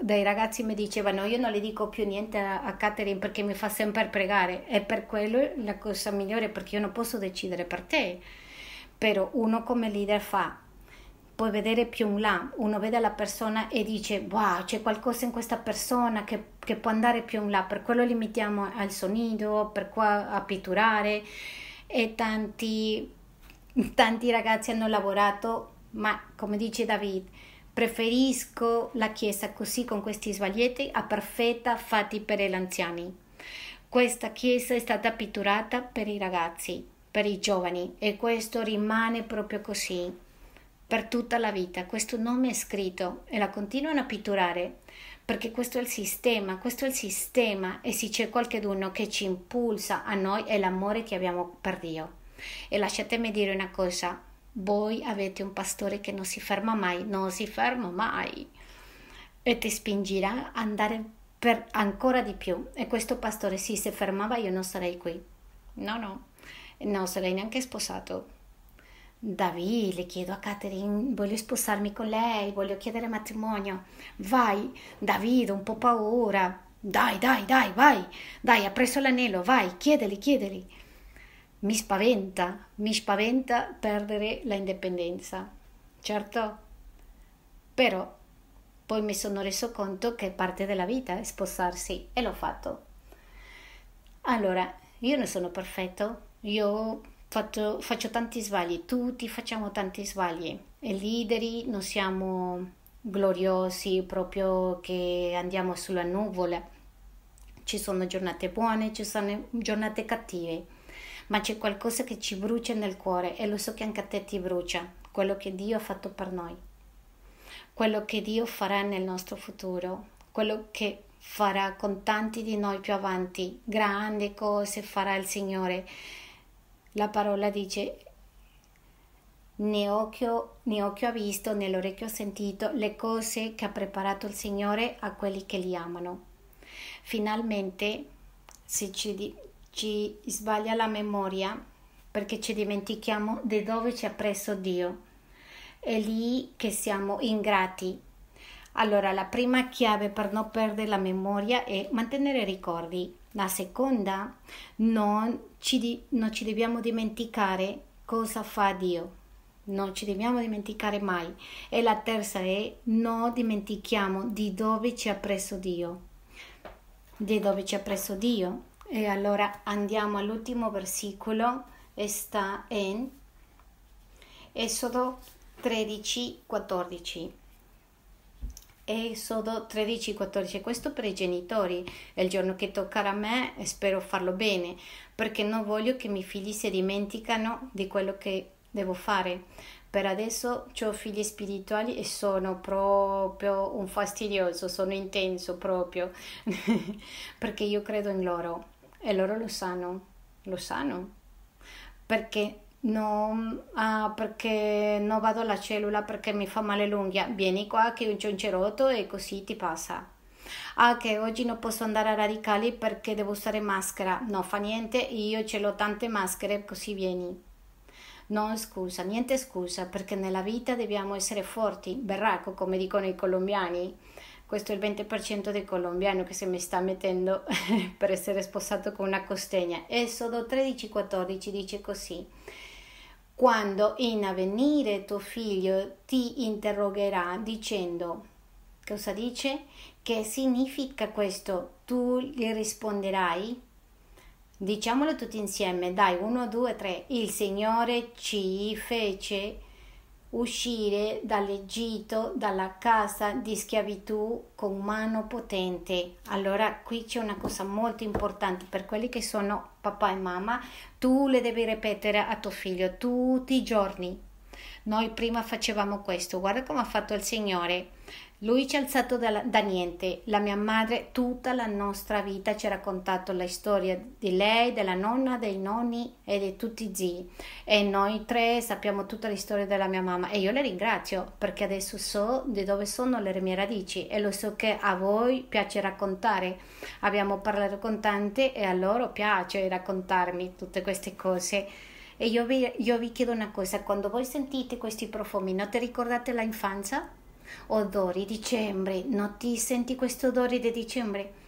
Dei ragazzi mi dicevano, io non le dico più niente a, a Catherine perché mi fa sempre pregare, e per quello la cosa migliore perché io non posso decidere per te però uno come leader fa puoi vedere più in là, uno vede la persona e dice wow c'è qualcosa in questa persona che, che può andare più in là, per quello limitiamo al sonido, per qua a pitturare e tanti, tanti ragazzi hanno lavorato, ma come dice David, preferisco la chiesa così con questi sbaglietti a perfetta fatti per gli anziani. Questa chiesa è stata pitturata per i ragazzi, per i giovani e questo rimane proprio così per tutta la vita. Questo nome è scritto e la continuano a pitturare perché questo è il sistema, questo è il sistema e se c'è qualcuno che ci impulsa a noi è l'amore che abbiamo per Dio. E lasciatemi dire una cosa, voi avete un pastore che non si ferma mai, non si ferma mai e ti spingerà ad andare per ancora di più. E questo pastore, se fermava io non sarei qui. No, no, non sarei neanche sposato. David, le chiedo a Catherine, voglio sposarmi con lei, voglio chiedere matrimonio. Vai, David, un po' paura. Dai, dai, dai, vai. Dai, ha preso l'anello, vai, chiedeli, chiedeli. Mi spaventa, mi spaventa perdere la indipendenza. Certo, però poi mi sono reso conto che parte della vita è sposarsi e l'ho fatto. Allora, io non sono perfetto, io faccio, faccio tanti sbagli, tutti facciamo tanti sbagli e leaderi non siamo gloriosi proprio che andiamo sulla nuvola. Ci sono giornate buone, ci sono giornate cattive, ma c'è qualcosa che ci brucia nel cuore e lo so che anche a te ti brucia, quello che Dio ha fatto per noi quello che Dio farà nel nostro futuro, quello che farà con tanti di noi più avanti, grandi cose farà il Signore. La parola dice né occhio, né occhio ha visto, né l'orecchio ha sentito le cose che ha preparato il Signore a quelli che li amano. Finalmente, se ci, ci sbaglia la memoria, perché ci dimentichiamo di dove ci ha preso Dio è lì che siamo ingrati. Allora, la prima chiave per non perdere la memoria è mantenere ricordi. La seconda, non ci, non ci dobbiamo dimenticare cosa fa Dio. Non ci dobbiamo dimenticare mai. E la terza è non dimentichiamo di dove ci ha preso Dio. Di dove ci ha preso Dio. E allora andiamo all'ultimo versicolo, sta in Esodo 13-14. Esodo 13-14, questo per i genitori, è il giorno che toccherà a me e spero farlo bene, perché non voglio che i miei figli si dimenticano di quello che devo fare. Per adesso ho figli spirituali e sono proprio un fastidioso, sono intenso proprio, perché io credo in loro e loro lo sanno, lo sanno, perché No, ah, perché non vado alla cellula perché mi fa male l'unghia. Vieni qua che c'è un cerotto e così ti passa. Ah, che oggi non posso andare a radicali perché devo usare maschera. No, fa niente, io ce l'ho tante maschere, così vieni. No, scusa, niente scusa, perché nella vita dobbiamo essere forti, berraco, come dicono i colombiani. Questo è il 20% dei colombiani che si mi sta mettendo per essere sposato con una costegna. Esodo 13-14 dice così quando in avvenire tuo figlio ti interrogherà dicendo cosa dice? Che significa questo? Tu gli risponderai? Diciamolo tutti insieme, dai, uno, due, tre. Il Signore ci fece uscire dall'Egitto, dalla casa di schiavitù con mano potente. Allora qui c'è una cosa molto importante per quelli che sono papà e mamma, tu le devi ripetere a tuo figlio tutti i giorni. Noi prima facevamo questo, guarda come ha fatto il Signore. Lui ci ha alzato da, da, niente. La mia madre tutta la nostra vita ci ha raccontato la storia di lei, della nonna, dei nonni e di tutti i zii. E noi tre sappiamo tutta la storia della mia mamma e io le ringrazio perché adesso so di dove sono le mie radici e lo so che a voi piace raccontare. Abbiamo parlato con tante e a loro piace raccontarmi tutte queste cose. E io vi, io vi chiedo una cosa, quando voi sentite questi profumi, non ti ricordate l'infanzia? Odori, dicembre, non ti senti questo odore di dicembre?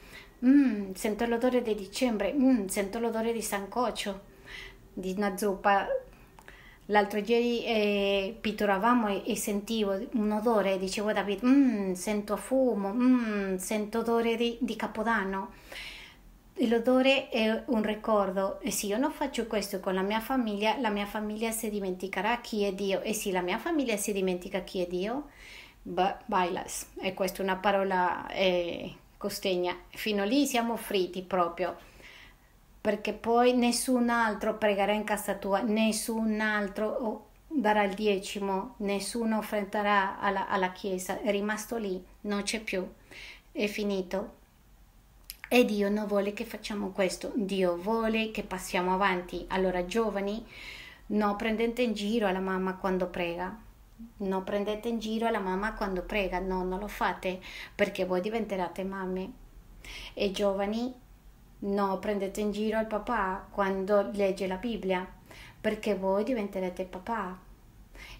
Mm, sento l'odore di dicembre, mm, sento l'odore di sancoccio, di una zuppa. L'altro ieri eh, pitturavamo e, e, sentivo un odore, dicevo a David, mm, sento fumo, mm, sento odore di, di Capodanno. l'odore è un ricordo e se io non faccio questo con la mia famiglia, la mia famiglia si dimenticherà chi è Dio e se la mia famiglia si dimentica chi è Dio, bailas. E questa è una parola eh, costegna. Fino lì siamo fritti proprio perché poi nessun altro pregherà in casa tua, nessun altro darà il decimo, nessuno offrenderà alla, alla chiesa, è rimasto lì, non c'è più, è finito. E Dio non vuole che facciamo questo, Dio vuole che passiamo avanti. Allora, giovani, non prendete in giro la mamma quando prega, non prendete in giro la mamma quando prega, no, non lo fate perché voi diventerete mamme. E giovani, No, prendete in giro il papà quando legge la Bibbia, perché voi diventerete papà.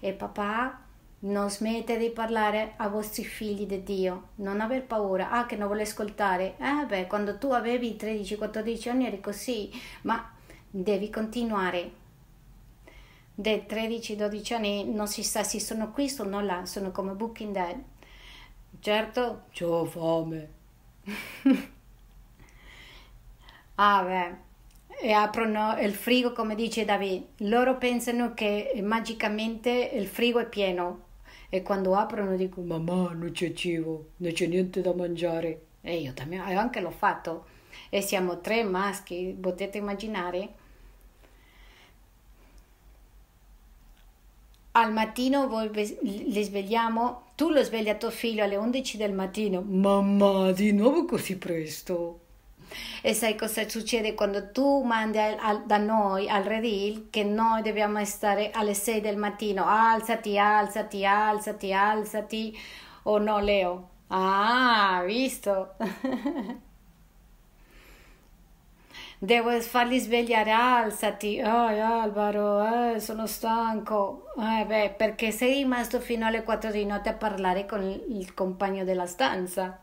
E papà non smette di parlare a vostri figli di Dio, non aver paura, ah che non vuole ascoltare, eh beh, quando tu avevi 13-14 anni eri così, ma devi continuare. Dei 13-12 anni non si sa se sono qui, sono là, sono come Booking Dead. Certo, ho fame. Ah, beh. E aprono il frigo, come dice David. Loro pensano che magicamente il frigo è pieno. E quando aprono dicono: Mamma, non c'è cibo, non c'è niente da mangiare. E io también, anche l'ho fatto. E siamo tre maschi, potete immaginare? Al mattino voi li svegliamo, tu lo svegli a tuo figlio alle 11 del mattino. Mamma, di nuovo così presto? E sai cosa succede quando tu mandi al, al, da noi al redil che noi dobbiamo stare alle 6 del mattino, alzati, alzati, alzati, alzati, o no Leo? Ah, visto? Devo farli svegliare, alzati, oh, Alvaro, eh, sono stanco. Eh, beh, perché sei rimasto fino alle 4 di notte a parlare con il compagno della stanza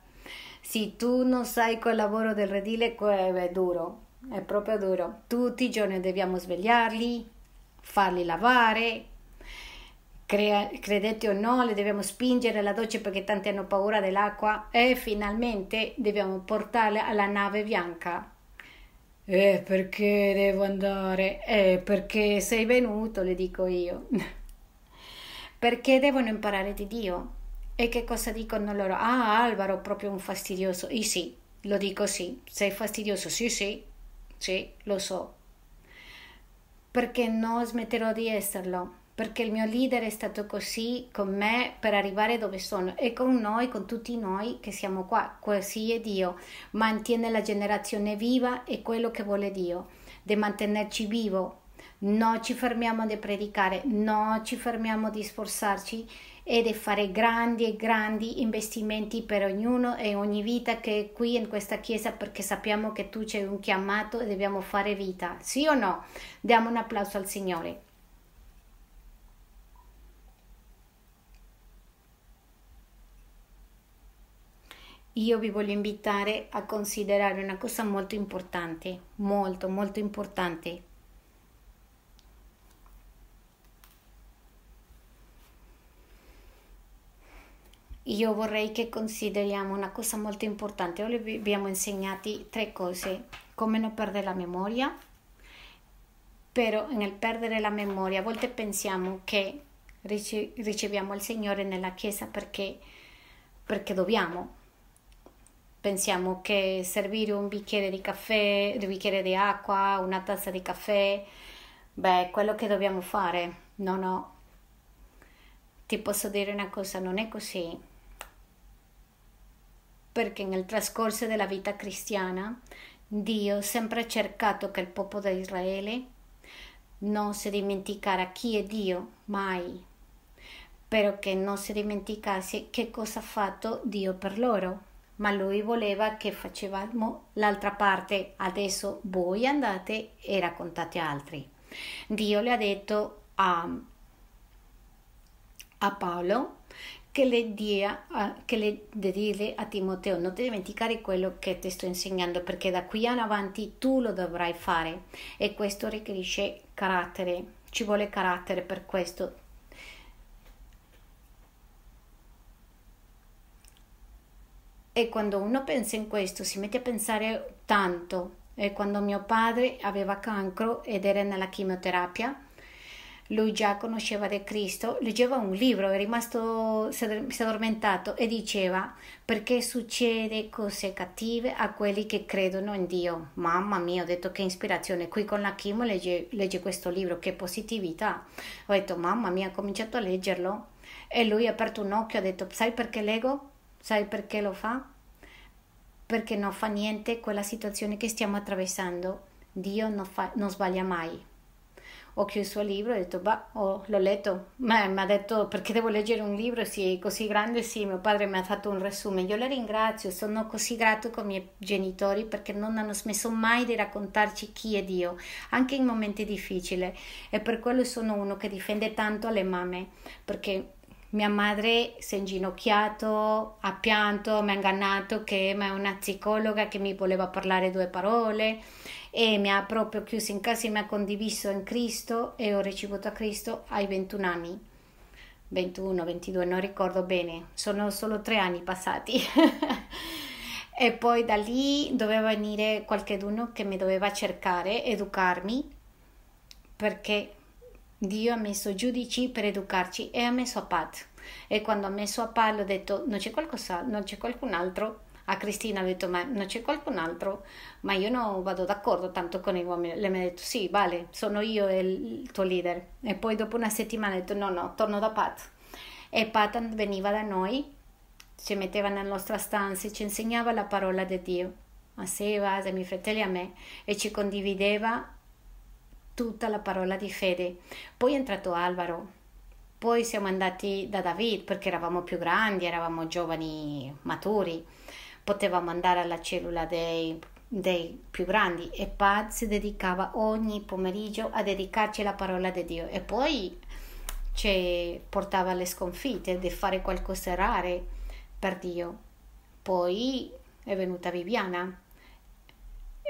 se tu non sai quel lavoro del redile, è duro, è proprio duro. Tutti i giorni dobbiamo svegliarli, farli lavare, credete o no, le dobbiamo spingere alla doccia perché tanti hanno paura dell'acqua e finalmente dobbiamo portarle alla nave bianca. Eh, perché devo andare? Eh, perché sei venuto, le dico io. perché devono imparare di Dio. E che cosa dicono loro? Ah, Alvaro, proprio un fastidioso. E sì, lo dico sì. Sei fastidioso? Sì, sì, sì, lo so. Perché non smetterò di esserlo? Perché il mio leader è stato così con me per arrivare dove sono e con noi, con tutti noi che siamo qua. Così è Dio. Mantiene la generazione viva e quello che vuole Dio, di mantenerci vivo. Non ci fermiamo di predicare, non ci fermiamo di sforzarci e di fare grandi e grandi investimenti per ognuno e ogni vita che è qui in questa chiesa perché sappiamo che tu c'è un chiamato e dobbiamo fare vita. Sì o no? Diamo un applauso al Signore. Io vi voglio invitare a considerare una cosa molto importante, molto, molto importante io vorrei che consideriamo una cosa molto importante. Oggi vi abbiamo insegnato tre cose, come non perdere la memoria, però nel perdere la memoria a volte pensiamo che riceviamo il Signore nella Chiesa perché, perché dobbiamo. Pensiamo che servire un bicchiere di caffè, un bicchiere di acqua, una tazza di caffè, beh, quello che dobbiamo fare. No, no. Ti posso dire una cosa, non è così perché nel trascorso della vita cristiana Dio sempre ha cercato che il popolo di Israele non si dimenticara chi è Dio, mai, però che non si dimenticasse che cosa ha fatto Dio per loro. Ma lui voleva che facevamo l'altra parte, adesso voi andate e raccontate altri. Dio le ha detto a, a Paolo che le, dia, che le dire a Timoteo non ti dimenticare quello che ti sto insegnando perché da qui in avanti tu lo dovrai fare e questo richiede carattere. Ci vuole carattere per questo e quando uno pensa in questo si mette a pensare tanto E quando mio padre aveva cancro ed era nella chemioterapia, lui già conosceva di Cristo, leggeva un libro, è rimasto, si è addormentato e diceva perché succede cose cattive a quelli che credono in Dio. Mamma mia, ho detto che ispirazione, qui con la chimo legge, legge questo libro, che positività. Ho detto mamma mia, ho cominciato a leggerlo e lui ha aperto un occhio, ha detto sai perché leggo? Sai perché lo fa? Perché non fa niente quella situazione che stiamo attraversando. Dio non, fa, non sbaglia mai ho chiuso il libro e ho detto, bah, oh, l'ho letto. Ma mi ha detto, perché devo leggere un libro? Sì, così grande, sì, mio padre mi ha fatto un resume. Io le ringrazio, sono così grato con i miei genitori perché non hanno smesso mai di raccontarci chi è Dio, anche in momenti difficili. E per quello sono uno che difende tanto le mamme, perché mia madre si è inginocchiato, ha pianto, mi ha ingannato che è una psicologa che mi voleva parlare due parole e mi ha proprio chiuso in casa e mi ha condiviso in Cristo e ho ricevuto a Cristo ai 21 anni. 21, 22, non ricordo bene, sono solo tre anni passati. e poi da lì doveva venire qualcuno che mi doveva cercare, educarmi, perché Dio ha messo giudici per educarci e ha messo a Pat. E quando ha messo a Pat ho detto non c'è qualcosa, non c'è qualcun altro. A Cristina ho detto ma non c'è qualcun altro? Ma io non vado d'accordo tanto con i uomini. Lei mi ha detto sì vale sono io il tuo leader. E poi dopo una settimana ha detto no no torno da Pat e Pat veniva da noi ci metteva nella nostra stanza e ci insegnava la parola di Dio. A Seba, ai miei fratelli a me. E ci condivideva tutta la parola di fede. Poi è entrato Alvaro. Poi siamo andati da David perché eravamo più grandi, eravamo giovani maturi. Potevamo andare alla cellula dei, dei più grandi. E Pat si dedicava ogni pomeriggio a dedicarci alla parola di Dio. E poi ci portava alle sconfitte di fare qualcosa rare per Dio. Poi è venuta Viviana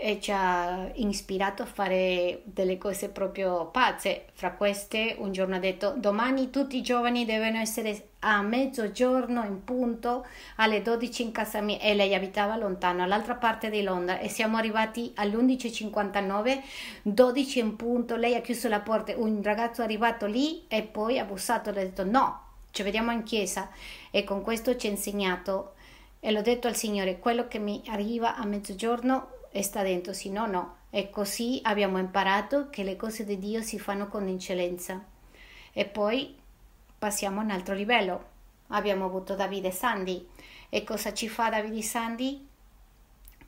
e ci ha ispirato a fare delle cose proprio pazze. Fra queste, un giorno ha detto: Domani tutti i giovani devono essere a mezzogiorno in punto alle 12 in casa mia. E lei abitava lontano, all'altra parte di Londra. E siamo arrivati alle 11.59, 12 in punto. Lei ha chiuso la porta. Un ragazzo è arrivato lì e poi ha bussato e ha detto: No, ci vediamo in chiesa. E con questo ci ha insegnato. E l'ho detto al Signore: quello che mi arriva a mezzogiorno sta dentro, sì, no, no. E così abbiamo imparato che le cose di Dio si fanno con eccellenza. E poi passiamo a un altro livello. Abbiamo avuto Davide e Sandy. E cosa ci fa Davide e Sandy?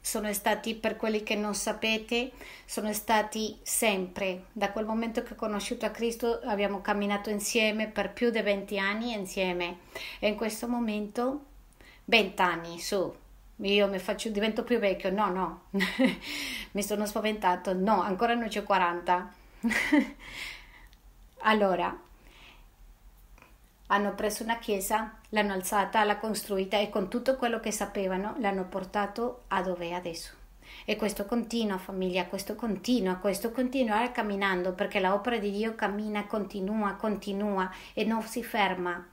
Sono stati, per quelli che non sapete, sono stati sempre, da quel momento che ho conosciuto a Cristo, abbiamo camminato insieme per più di 20 anni insieme. E in questo momento, 20 anni su, io mi faccio, divento più vecchio, no, no, mi sono spaventato, no, ancora non c'è 40. allora, hanno preso una chiesa, l'hanno alzata, l'hanno costruita e con tutto quello che sapevano l'hanno portato a dove è adesso. E questo continua, famiglia, questo continua, questo continuare camminando perché l'opera di Dio cammina, continua, continua e non si ferma.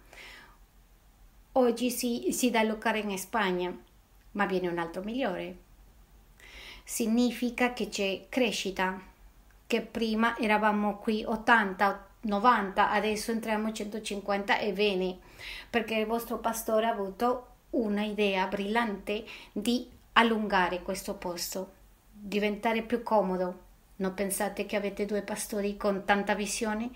Oggi si, si dà l'occare in Spagna ma viene un altro migliore. Significa che c'è crescita, che prima eravamo qui 80, 90, adesso entriamo 150 e bene, perché il vostro pastore ha avuto una idea brillante di allungare questo posto, diventare più comodo. Non pensate che avete due pastori con tanta visione?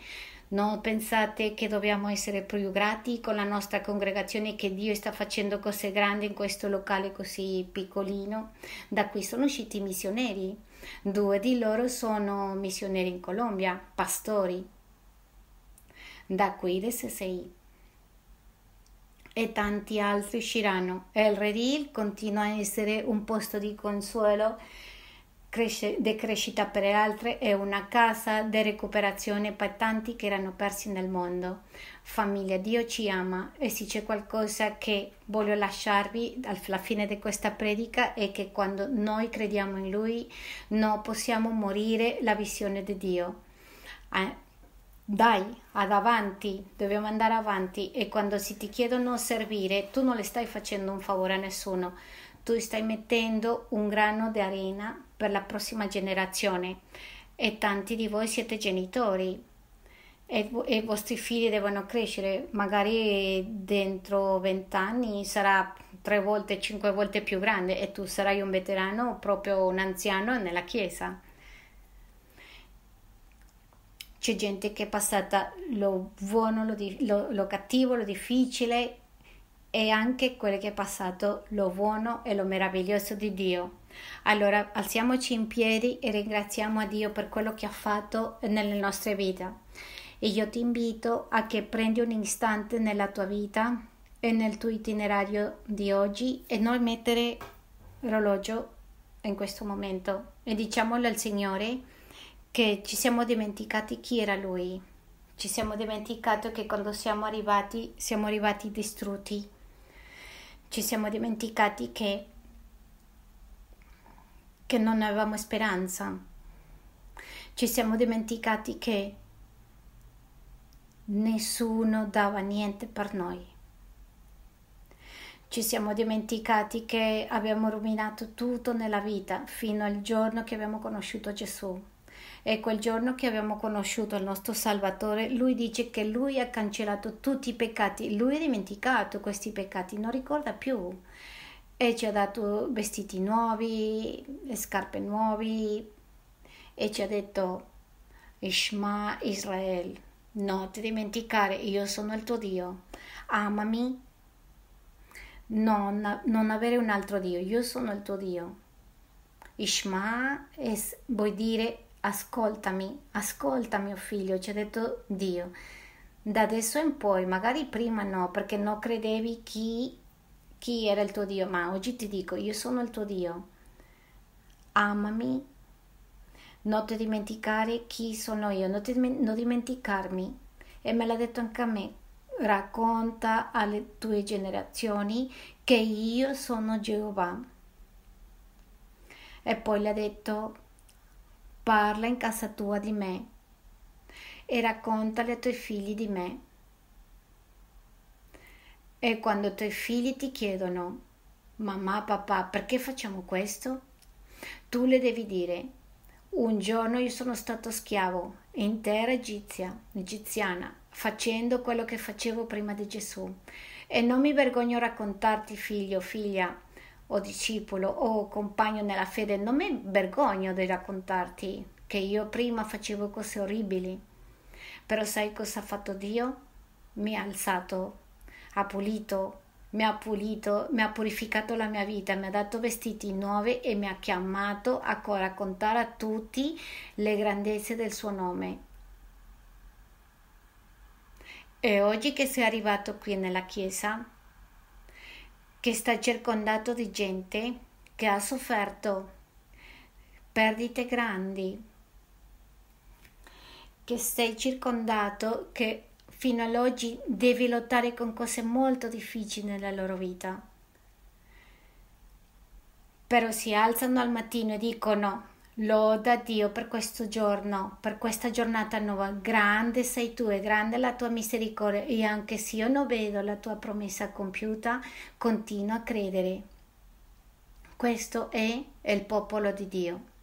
Non pensate che dobbiamo essere più grati con la nostra congregazione che Dio sta facendo cose grandi in questo locale così piccolino? Da qui sono usciti i missioneri. Due di loro sono missioneri in Colombia, pastori. Da qui del SSI. E tanti altri usciranno. El Redil continua a essere un posto di consuelo cresce, di crescita per altre e una casa di recuperazione per tanti che erano persi nel mondo. Famiglia, Dio ci ama e se c'è qualcosa che voglio lasciarvi alla fine di questa predica è che quando noi crediamo in Lui non possiamo morire la visione di Dio. Eh, dai, ad avanti, dobbiamo andare avanti e quando si ti chiedono servire tu non le stai facendo un favore a nessuno, tu stai mettendo un grano di arena per la prossima generazione e tanti di voi siete genitori e, i vostri figli devono crescere, magari dentro vent'anni sarà tre volte, cinque volte più grande e tu sarai un veterano, proprio un anziano nella chiesa. C'è gente che è passata lo buono, lo, lo, lo cattivo, lo difficile e anche quello che è passato lo buono e lo meraviglioso di Dio. Allora alziamoci in piedi e ringraziamo a Dio per quello che ha fatto nelle nostre vite. E io ti invito a che prendi un istante nella tua vita e nel tuo itinerario di oggi e non mettere l'orologio in questo momento e diciamolo al Signore che ci siamo dimenticati chi era Lui. Ci siamo dimenticati che quando siamo arrivati siamo arrivati distrutti. Ci siamo dimenticati che, che non avevamo speranza. Ci siamo dimenticati che nessuno dava niente per noi. Ci siamo dimenticati che abbiamo rovinato tutto nella vita fino al giorno che abbiamo conosciuto Gesù e quel giorno che abbiamo conosciuto il nostro Salvatore, lui dice che lui ha cancellato tutti i peccati, lui ha dimenticato questi peccati, non ricorda più e ci ha dato vestiti nuovi, scarpe nuove e ci ha detto Ishma Israel, non ti dimenticare, io sono il tuo Dio, amami, non, non avere un altro Dio, io sono il tuo Dio. Ishma es, vuol dire ascoltami, ascolta mio figlio, ci ha detto Dio. Da adesso in poi, magari prima no, perché non credevi chi, chi era il tuo Dio, ma oggi ti dico, io sono il tuo Dio. Amami, non ti dimenticare chi sono io, non, ti, non dimenticarmi. E me l'ha detto anche a me, racconta alle tue generazioni che io sono Geova. E poi le ha detto parla in casa tua di me e raccontali ai tuoi figli di me. E quando i tuoi figli ti chiedono, mamma, papà, perché facciamo questo? Tu le devi dire, un giorno io sono stato schiavo in terra egizia, egiziana, facendo quello che facevo prima di Gesù. E non mi vergogno a raccontarti, figlio, figlia, o discepolo o compagno nella fede, non mi vergogno di raccontarti che io prima facevo cose orribili, però sai cosa ha fatto Dio? Mi ha alzato, ha pulito, mi ha pulito, mi ha purificato la mia vita, mi ha dato vestiti nuovi e mi ha chiamato a raccontare a tutti le grandezze del suo nome. E oggi che sei arrivato qui nella chiesa, che sta circondato di gente che ha sofferto perdite grandi, che sei circondato, che fino ad oggi devi lottare con cose molto difficili nella loro vita. Però si alzano al mattino e dicono Loda Dio per questo giorno, per questa giornata nuova. Grande sei tu e grande la tua misericordia e anche se io non vedo la tua promessa compiuta, continuo a credere. Questo è il popolo di Dio.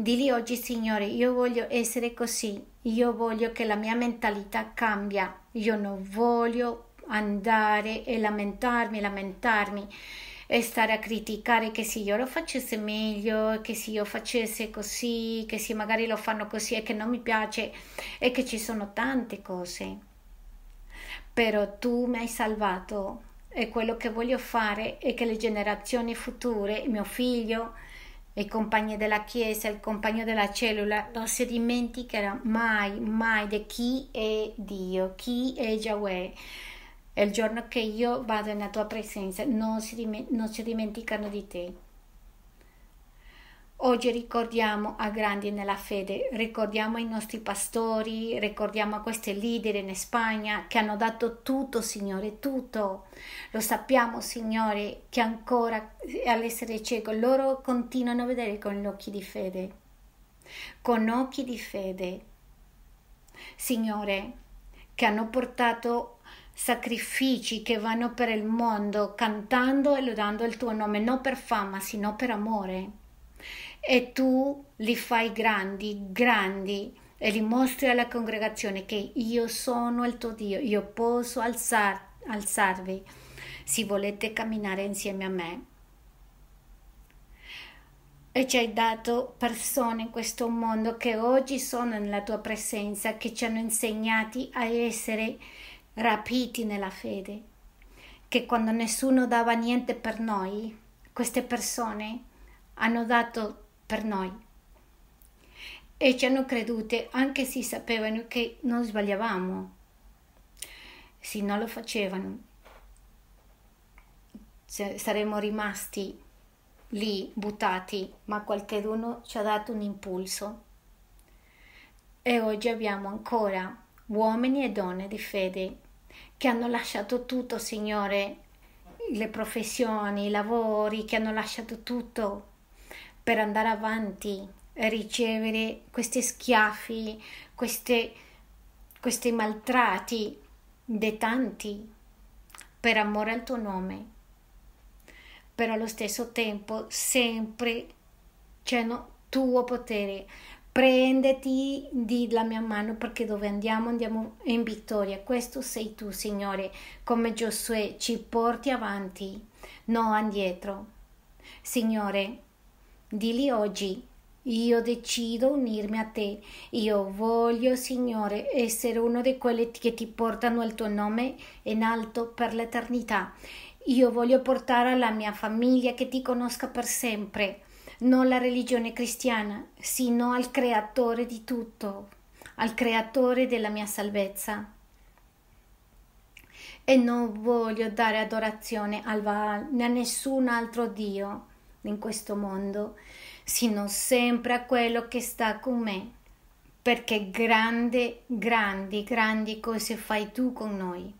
Dili oggi, Signore, io voglio essere così, io voglio che la mia mentalità cambia, io non voglio andare e lamentarmi, lamentarmi. E stare a criticare che se io lo facesse meglio, che se io facesse così, che se magari lo fanno così e che non mi piace. E che ci sono tante cose. Però tu mi hai salvato e quello che voglio fare è che le generazioni future, mio figlio, i compagni della chiesa, il compagno della cellula, non si dimenticherà mai, mai di chi è Dio, chi è Yahweh il giorno che io vado nella tua presenza non si, non si dimenticano di te. Oggi ricordiamo a grandi nella fede, ricordiamo i nostri pastori, ricordiamo a questi leader in Spagna che hanno dato tutto, Signore, tutto. Lo sappiamo, Signore, che ancora all'essere cieco loro continuano a vedere con gli occhi di fede. Con occhi di fede. Signore, che hanno portato sacrifici che vanno per il mondo cantando e lodando il tuo nome, non per fama, sino per amore. E tu li fai grandi, grandi e li mostri alla congregazione che io sono il tuo Dio, io posso alzar, alzarvi se volete camminare insieme a me. E ci hai dato persone in questo mondo che oggi sono nella tua presenza, che ci hanno insegnati a essere rapiti nella fede, che quando nessuno dava niente per noi, queste persone hanno dato per noi. E ci hanno credute anche se sapevano che non sbagliavamo, se non lo facevano saremmo rimasti lì buttati, ma qualcuno ci ha dato un impulso. E oggi abbiamo ancora uomini e donne di fede che hanno lasciato tutto, Signore, le professioni, i lavori, che hanno lasciato tutto per andare avanti ricevere questi schiaffi, queste, questi maltratti di tanti per amore al tuo nome però allo stesso tempo sempre c'è no, tuo potere. Prenditi di la mia mano perché dove andiamo andiamo in vittoria. Questo sei tu, Signore, come Giosuè ci porti avanti, non indietro. Signore, dili oggi io decido unirmi a te. Io voglio, Signore, essere uno di quelli che ti portano il tuo nome in alto per l'eternità. Io voglio portare alla mia famiglia che ti conosca per sempre, non la religione cristiana, sino al creatore di tutto, al creatore della mia salvezza. E non voglio dare adorazione al Baal né a nessun altro Dio in questo mondo, sino sempre a quello che sta con me, perché grandi, grandi, grandi cose fai tu con noi.